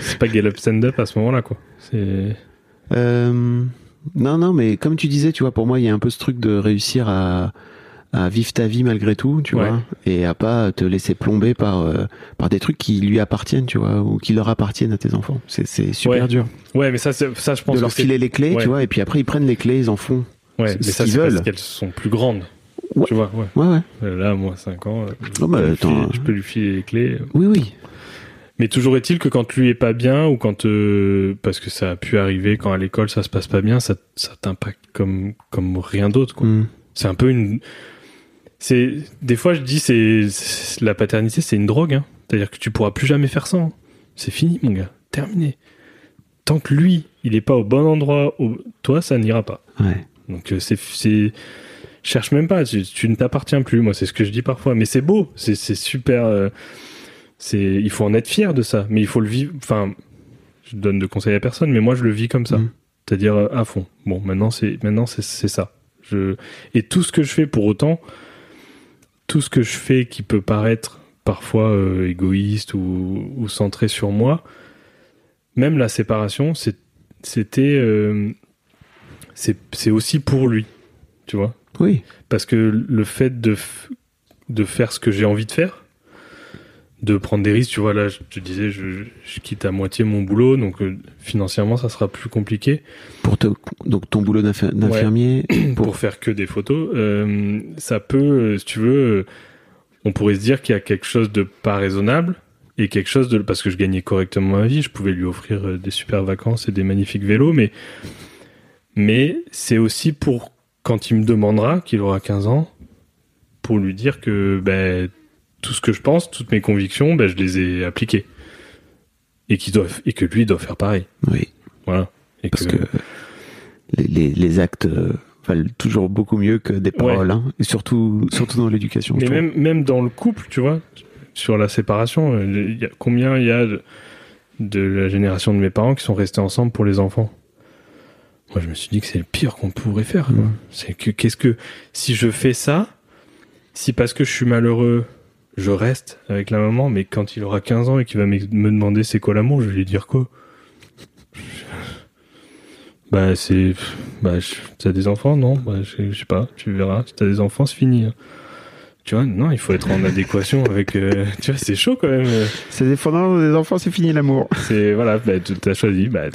c'est pas Get Up Stand Up à ce moment-là, quoi. C'est, Euh, non, non, mais comme tu disais, tu vois, pour moi, il y a un peu ce truc de réussir à, à vivre ta vie malgré tout, tu Ouais. vois, et à pas te laisser plomber par euh, par des trucs qui lui appartiennent, tu vois, ou qui leur appartiennent à tes enfants. C'est c'est super Ouais. dur ouais, mais ça, ça, je pense de leur que filer les clés, ouais. tu vois, et puis après ils prennent les clés, ils en font. Ouais, mais ça, c'est parce qu'elles sont plus grandes. Tu vois, ouais. Ouais, ouais. Euh, Là, moi, 5 ans, euh, je, Oh, bah, lui filer, je peux lui filer les clés. Oui, oui. Mais toujours est-il que quand lui est pas bien, ou quand. euh, parce que ça a pu arriver, quand à l'école ça se passe pas bien, ça, ça t'impacte comme, comme rien d'autre, quoi. Mm. C'est un peu une. C'est des fois je dis c'est la paternité c'est une drogue. Hein. C'est-à-dire que tu pourras plus jamais faire ça. hein. C'est fini mon gars, terminé. Tant que lui il est pas au bon endroit, au... toi ça n'ira pas. Ouais. Donc euh, c'est c'est cherche même pas. Tu, tu ne t'appartiens plus. Moi c'est ce que je dis parfois. Mais c'est beau, c'est c'est super. euh, C'est il faut en être fier de ça. Mais il faut le vivre. Enfin, je donne de conseils à personne, mais moi je le vis comme ça. Mm. C'est-à-dire euh, à fond. Bon maintenant c'est maintenant c'est ça. Je... Et tout ce que je fais pour autant, tout ce que je fais qui peut paraître parfois euh, égoïste ou, ou centré sur moi, même la séparation, c'était, euh, c'est aussi pour lui, tu vois. Oui. Parce que le fait de, de faire ce que j'ai envie de faire, de prendre des risques, tu vois, là, je te disais, je, je quitte à moitié mon boulot, donc euh, financièrement, ça sera plus compliqué. Pour te, donc ton boulot d'infir- d'infirmier, Pour, pour, faire que des photos, euh, ça peut, euh, si tu veux, on pourrait se dire qu'il y a quelque chose de pas raisonnable et quelque chose de. Parce que je gagnais correctement ma vie, je pouvais lui offrir des super vacances et des magnifiques vélos, mais, mais c'est aussi pour quand il me demandera, qu'il aura 15 ans, pour lui dire que ben, tout ce que je pense, toutes mes convictions, ben, je les ai appliquées. Et, qu'il doit, et que lui doit faire pareil. oui, Voilà. Et parce que les, les, les actes euh, valent toujours beaucoup mieux que des paroles, hein, et surtout, surtout dans l'éducation. Mais trouve. même, même dans le couple, tu vois, sur la séparation, euh, il y a, combien il y a de, de la génération de mes parents qui sont restés ensemble pour les enfants? Moi, je me suis dit que c'est le pire qu'on pourrait faire. Mhm. C'est que, qu'est-ce que, si je fais ça, si parce que je suis malheureux, je reste avec la maman, mais quand il aura 15 ans et qu'il va me demander c'est quoi l'amour, je vais lui dire quoi? Bah, c'est. Bah, t'as des enfants Non? Bah, je, sais pas, tu verras. Si t'as des enfants, c'est fini. hein. Tu vois, non, il faut être en adéquation avec. euh, tu vois, c'est chaud quand même. C'est défendant des enfants, c'est fini l'amour. C'est. Voilà, bah, t'as choisi. Bah,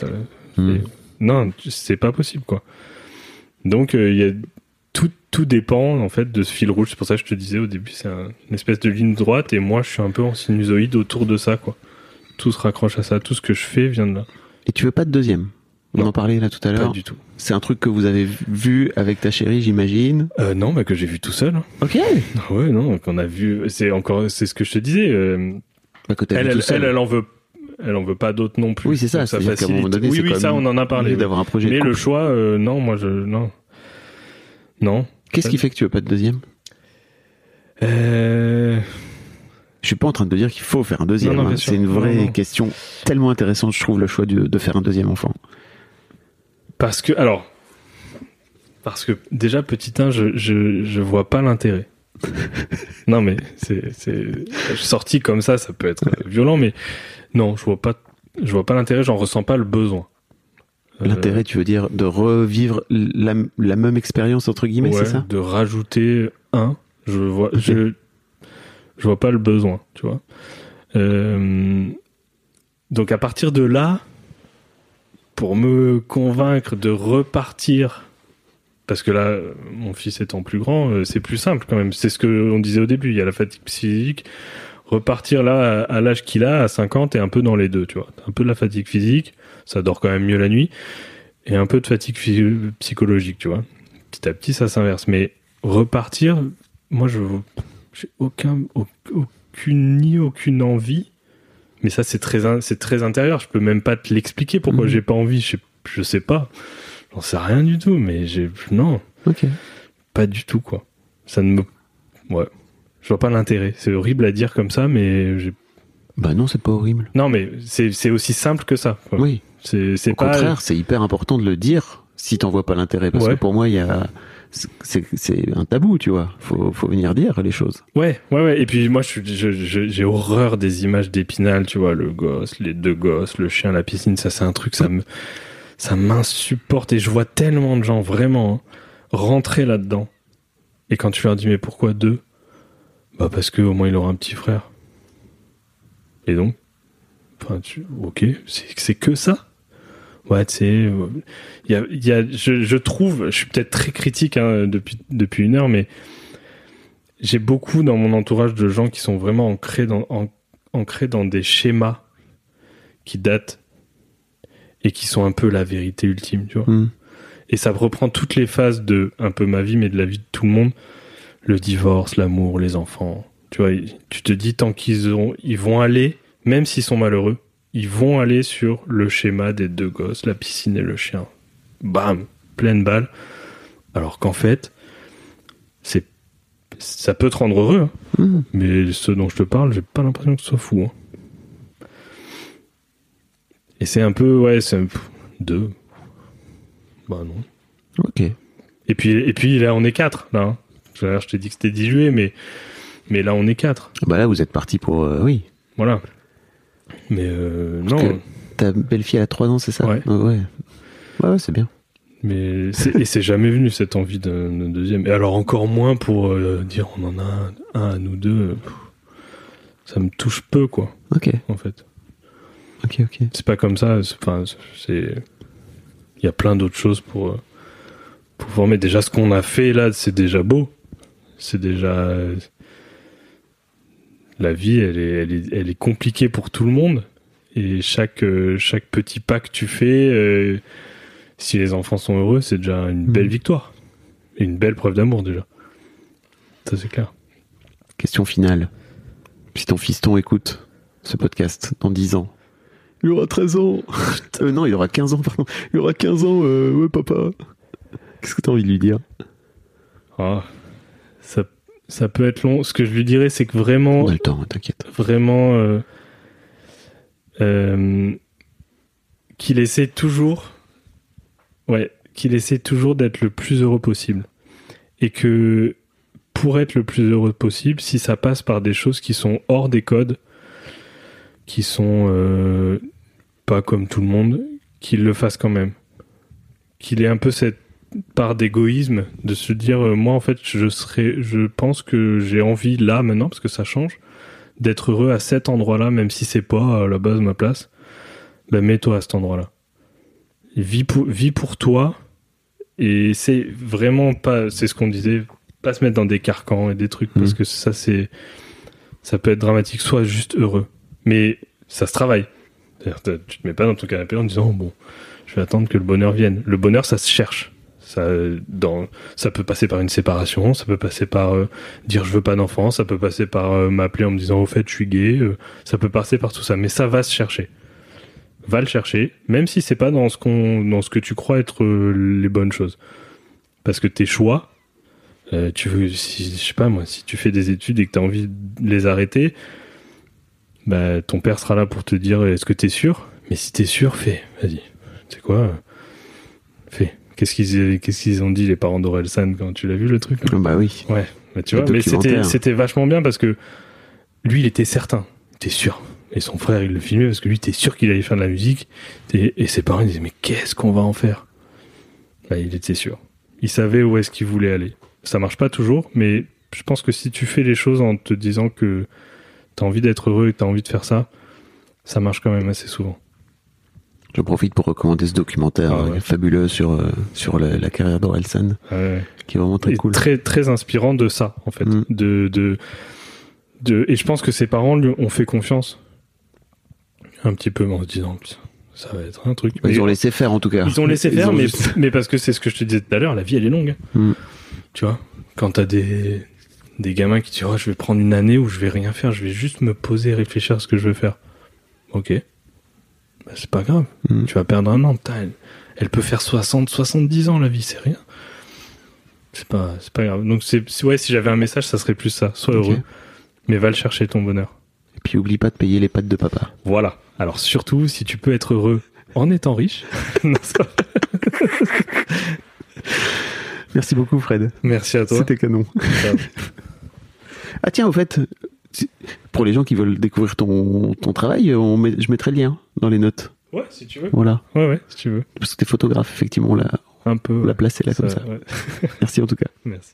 Hmm. non, c'est pas possible, quoi. Donc, euh, il y a. Tout, tout dépend, en fait, de ce fil rouge. C'est pour ça que je te disais au début, c'est un- une espèce de ligne droite, et moi, je suis un peu en sinusoïde autour de ça, quoi. Tout se raccroche à ça. Tout ce que je fais vient de là. Et tu veux pas de deuxième? On Non. en parlait là tout à Pas l'heure. du tout. C'est un truc que vous avez vu avec ta chérie, j'imagine? Euh, non, bah, que j'ai vu tout seul. Ok. Ah Ouais, non, qu'on a vu. C'est encore, c'est ce que je te disais. euh, Bah, que elle, vu tout seul. elle, elle en veut, elle en veut pas d'autres non plus. Oui, c'est ça. Moment facilite. donné, oui, oui, ça, on en a parlé. oui. d'avoir un projet. Mais le choix, euh, non, moi, je, non, non. Qu'est-ce qui fait que tu veux pas de deuxième Euh, Je suis pas en train de te dire qu'il faut faire un deuxième. Hein. C'est une vraie Non, non. question tellement intéressante, je trouve, le choix de, de faire un deuxième enfant. parce que, alors, parce que déjà petit 1, je, je, je vois pas l'intérêt. non, mais c'est, c'est sorti comme ça, ça peut être violent, mais non, je vois pas, je vois pas l'intérêt, j'en ressens pas le besoin. Euh, L'intérêt, tu veux dire, de revivre la, la même expérience, entre guillemets, ouais, c'est ça? de rajouter un, je vois, je, je vois pas le besoin, tu vois. Euh, donc à partir de là, pour me convaincre de repartir, parce que là, mon fils étant plus grand, euh, c'est plus simple quand même. C'est ce que on disait au début. Il y a la fatigue psychique. Repartir là à, à l'âge qu'il a, à 50, et un peu dans les deux, tu vois. Un peu de la fatigue physique, ça dort quand même mieux la nuit, et un peu de fatigue psychologique, tu vois. Petit à petit, ça s'inverse. Mais repartir, moi, je j'ai aucun, au- aucune ni aucune envie. Mais ça, c'est très, c'est très intérieur. Je peux même pas te l'expliquer pourquoi Mhm. j'ai pas envie. Je sais, je sais pas. J'en sais rien du tout. Mais j'ai, non, pas du tout quoi. Ça ne me, ouais, je vois pas l'intérêt. C'est horrible à dire comme ça, mais j'ai, Bah non, c'est pas horrible. non, mais c'est, aussi simple que ça. quoi. Oui. C'est, Au pas. contraire, c'est hyper important de le dire si t'en vois pas l'intérêt. Parce Ouais. que pour moi, il y a. C'est un tabou, tu vois. Faut, faut venir dire les choses. Ouais, ouais, ouais. Et puis moi, je suis, je- je- j'ai horreur des images d'Épinal, tu vois, le gosse, les deux gosses, le chien, la piscine. Ça, c'est un truc, ça me, ça m'insupporte. Et je vois tellement de gens vraiment hein, rentrer là-dedans. Et quand tu leur dis, mais pourquoi deux? Bah parce que au moins il aura un petit frère. Et donc, enfin, tu, ok, c'est, que ça? Ouais, tu sais, il y a, il y a, je, je trouve, je suis peut-être très critique hein, depuis depuis une heure, mais j'ai beaucoup dans mon entourage de gens qui sont vraiment ancrés dans, en- ancrés dans des schémas qui datent et qui sont un peu la vérité ultime, tu vois. Hmm. Et ça reprend toutes les phases de un peu ma vie, mais de la vie de tout le monde. Le divorce, l'amour, les enfants. Tu vois, ils- tu te dis tant qu'ils ont, ils vont aller, même s'ils sont malheureux, ils vont aller sur le schéma des deux gosses, la piscine et le chien. Bam, pleine balle. Alors qu'en fait, c'est, ça peut te rendre heureux, hein. Hmm. mais ce dont je te parle, j'ai pas l'impression que ce soit fou. hein. Et c'est un peu, ouais, c'est un, pff, deux. Bah non. Ok. Et puis, et puis là, on est quatre, là. hein. Je t'ai dit que c'était dilué, mais Mais là, on est quatre. Bah là, vous êtes parti pour. euh, oui. Voilà. Mais euh, non. que- Ta belle-fille, elle a 3 ans, c'est ça Ouais. Ah ouais. Ouais, ouais, c'est bien. Mais c'est- et c'est jamais venu cette envie d'un d'un deuxième. Et alors encore moins pour euh, dire on en a un, un à nous deux. pff, Ça me touche peu quoi, Ok, en fait. ok, ok. C'est pas comme ça. c'est- Enfin, c'est. Il y a plein d'autres choses pour euh, pour former. Déjà, ce qu'on a fait là, c'est déjà beau. C'est déjà. La vie, elle est, elle est, elle est compliquée pour tout le monde. Et chaque, euh, chaque petit pas que tu fais, euh, si les enfants sont heureux, c'est déjà une Mhm. belle victoire. Et une belle preuve d'amour, déjà. Ça, c'est clair. Question finale. Si ton fiston écoute ce podcast dans 10 ans, il aura 13 ans. Euh, non, il aura 15 ans, pardon. Il aura 15 ans, euh, ouais, papa. Qu'est-ce que t'as envie de lui dire? Ah, ça, ça peut être long. Ce que je lui dirais, c'est que vraiment. On a le temps, hein, t'inquiète. vraiment euh, euh, qu'il essaie toujours ouais qu'il essaie toujours d'être le plus heureux possible et que pour être le plus heureux possible si ça passe par des choses qui sont hors des codes qui sont euh, pas comme tout le monde qu'il le fasse quand même qu'il ait un peu cette part d'égoïsme de se dire euh, moi en fait je serais je pense que j'ai envie là maintenant parce que ça change d'être heureux à cet endroit-là, même si c'est pas à la base ma place, ben mets-toi à cet endroit-là. Et Vis pour, vis pour toi, et c'est vraiment pas, c'est ce qu'on disait, pas se mettre dans des carcans et des trucs, parce Mhm. que ça c'est, ça peut être dramatique, soit juste heureux. Mais ça se travaille. Tu te mets pas dans ton canapé en disant, bon, je vais attendre que le bonheur vienne. Le bonheur, ça se cherche. Ça, peut passer par une séparation, ça peut passer par euh, dire je veux pas d'enfant, ça peut passer par euh, m'appeler en me disant au fait je suis gay, euh, ça peut passer par tout ça, mais ça va se chercher. Va le chercher, même si c'est pas dans ce qu'on, dans ce que tu crois être les bonnes choses, parce que tes choix, tu si, je sais pas moi, si tu fais des études et que tu as envie de les arrêter, bah ton père sera là pour te dire est-ce que t'es sûr, mais si t'es sûr, fais, vas-y, c'est quoi, fais. Qu'est-ce qu'ils, qu'est-ce qu'ils ont dit les parents d'Orelsan quand tu l'as vu le truc Ah Bah oui. Ouais, bah, tu vois, mais c'était, vachement bien parce que lui, il était certain, il était sûr. Et son frère, il le filmait parce que lui, il était sûr qu'il allait faire de la musique. Et, et ses parents ils disaient, mais qu'est-ce qu'on va en faire? Bah, Il était sûr. Il savait où est-ce qu'il voulait aller. Ça marche pas toujours, mais je pense que si tu fais les choses en te disant que t'as envie d'être heureux et que t'as envie de faire ça, ça marche quand même assez souvent. Je profite pour recommander ce documentaire Ah ouais. euh, fabuleux sur, euh, sur la, la carrière d'Orelsan, Ouais. qui est vraiment très Et cool. très très inspirant de ça en fait Mm. de, de de et je pense que ses parents lui ont fait confiance un petit peu en se disant ça va être un truc Bah, ils ont laissé faire en tout cas. ils ont laissé Ils faire ont mais juste- mais parce que c'est ce que je te disais tout à l'heure la vie elle est longue Mm. tu vois quand t'as des des gamins qui disent oh, je vais prendre une année où je vais rien faire je vais juste me poser et réfléchir à ce que je veux faire ok bah, c'est pas grave. Mm. tu vas perdre un an putain, elle, elle peut faire 60 70 ans la vie c'est rien. C'est pas c'est pas grave. Donc c'est ouais si j'avais un message ça serait plus ça. Sois heureux mais va le chercher ton bonheur. Et puis oublie pas de payer les pattes de papa. voilà. Alors surtout si tu peux être heureux en étant riche. Non, Merci beaucoup Fred. merci à toi. C'était canon. Ah tiens, au fait, pour les gens qui veulent découvrir ton, ton travail, on met- je mettrai le lien dans les notes. ouais si tu veux Voilà. ouais ouais si tu veux Parce que t'es photographe, effectivement, on l'a, un peu on l'a placé là comme ça. ouais. Merci en tout cas. merci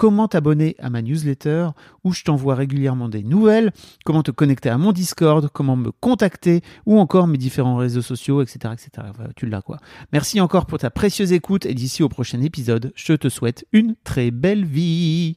comment t'abonner à ma newsletter où je t'envoie régulièrement des nouvelles, comment te connecter à mon Discord, comment me contacter ou encore mes différents réseaux sociaux, etc. etc. Tu l'as quoi. Merci encore pour ta précieuse écoute et d'ici au prochain épisode, je te souhaite une très belle vie.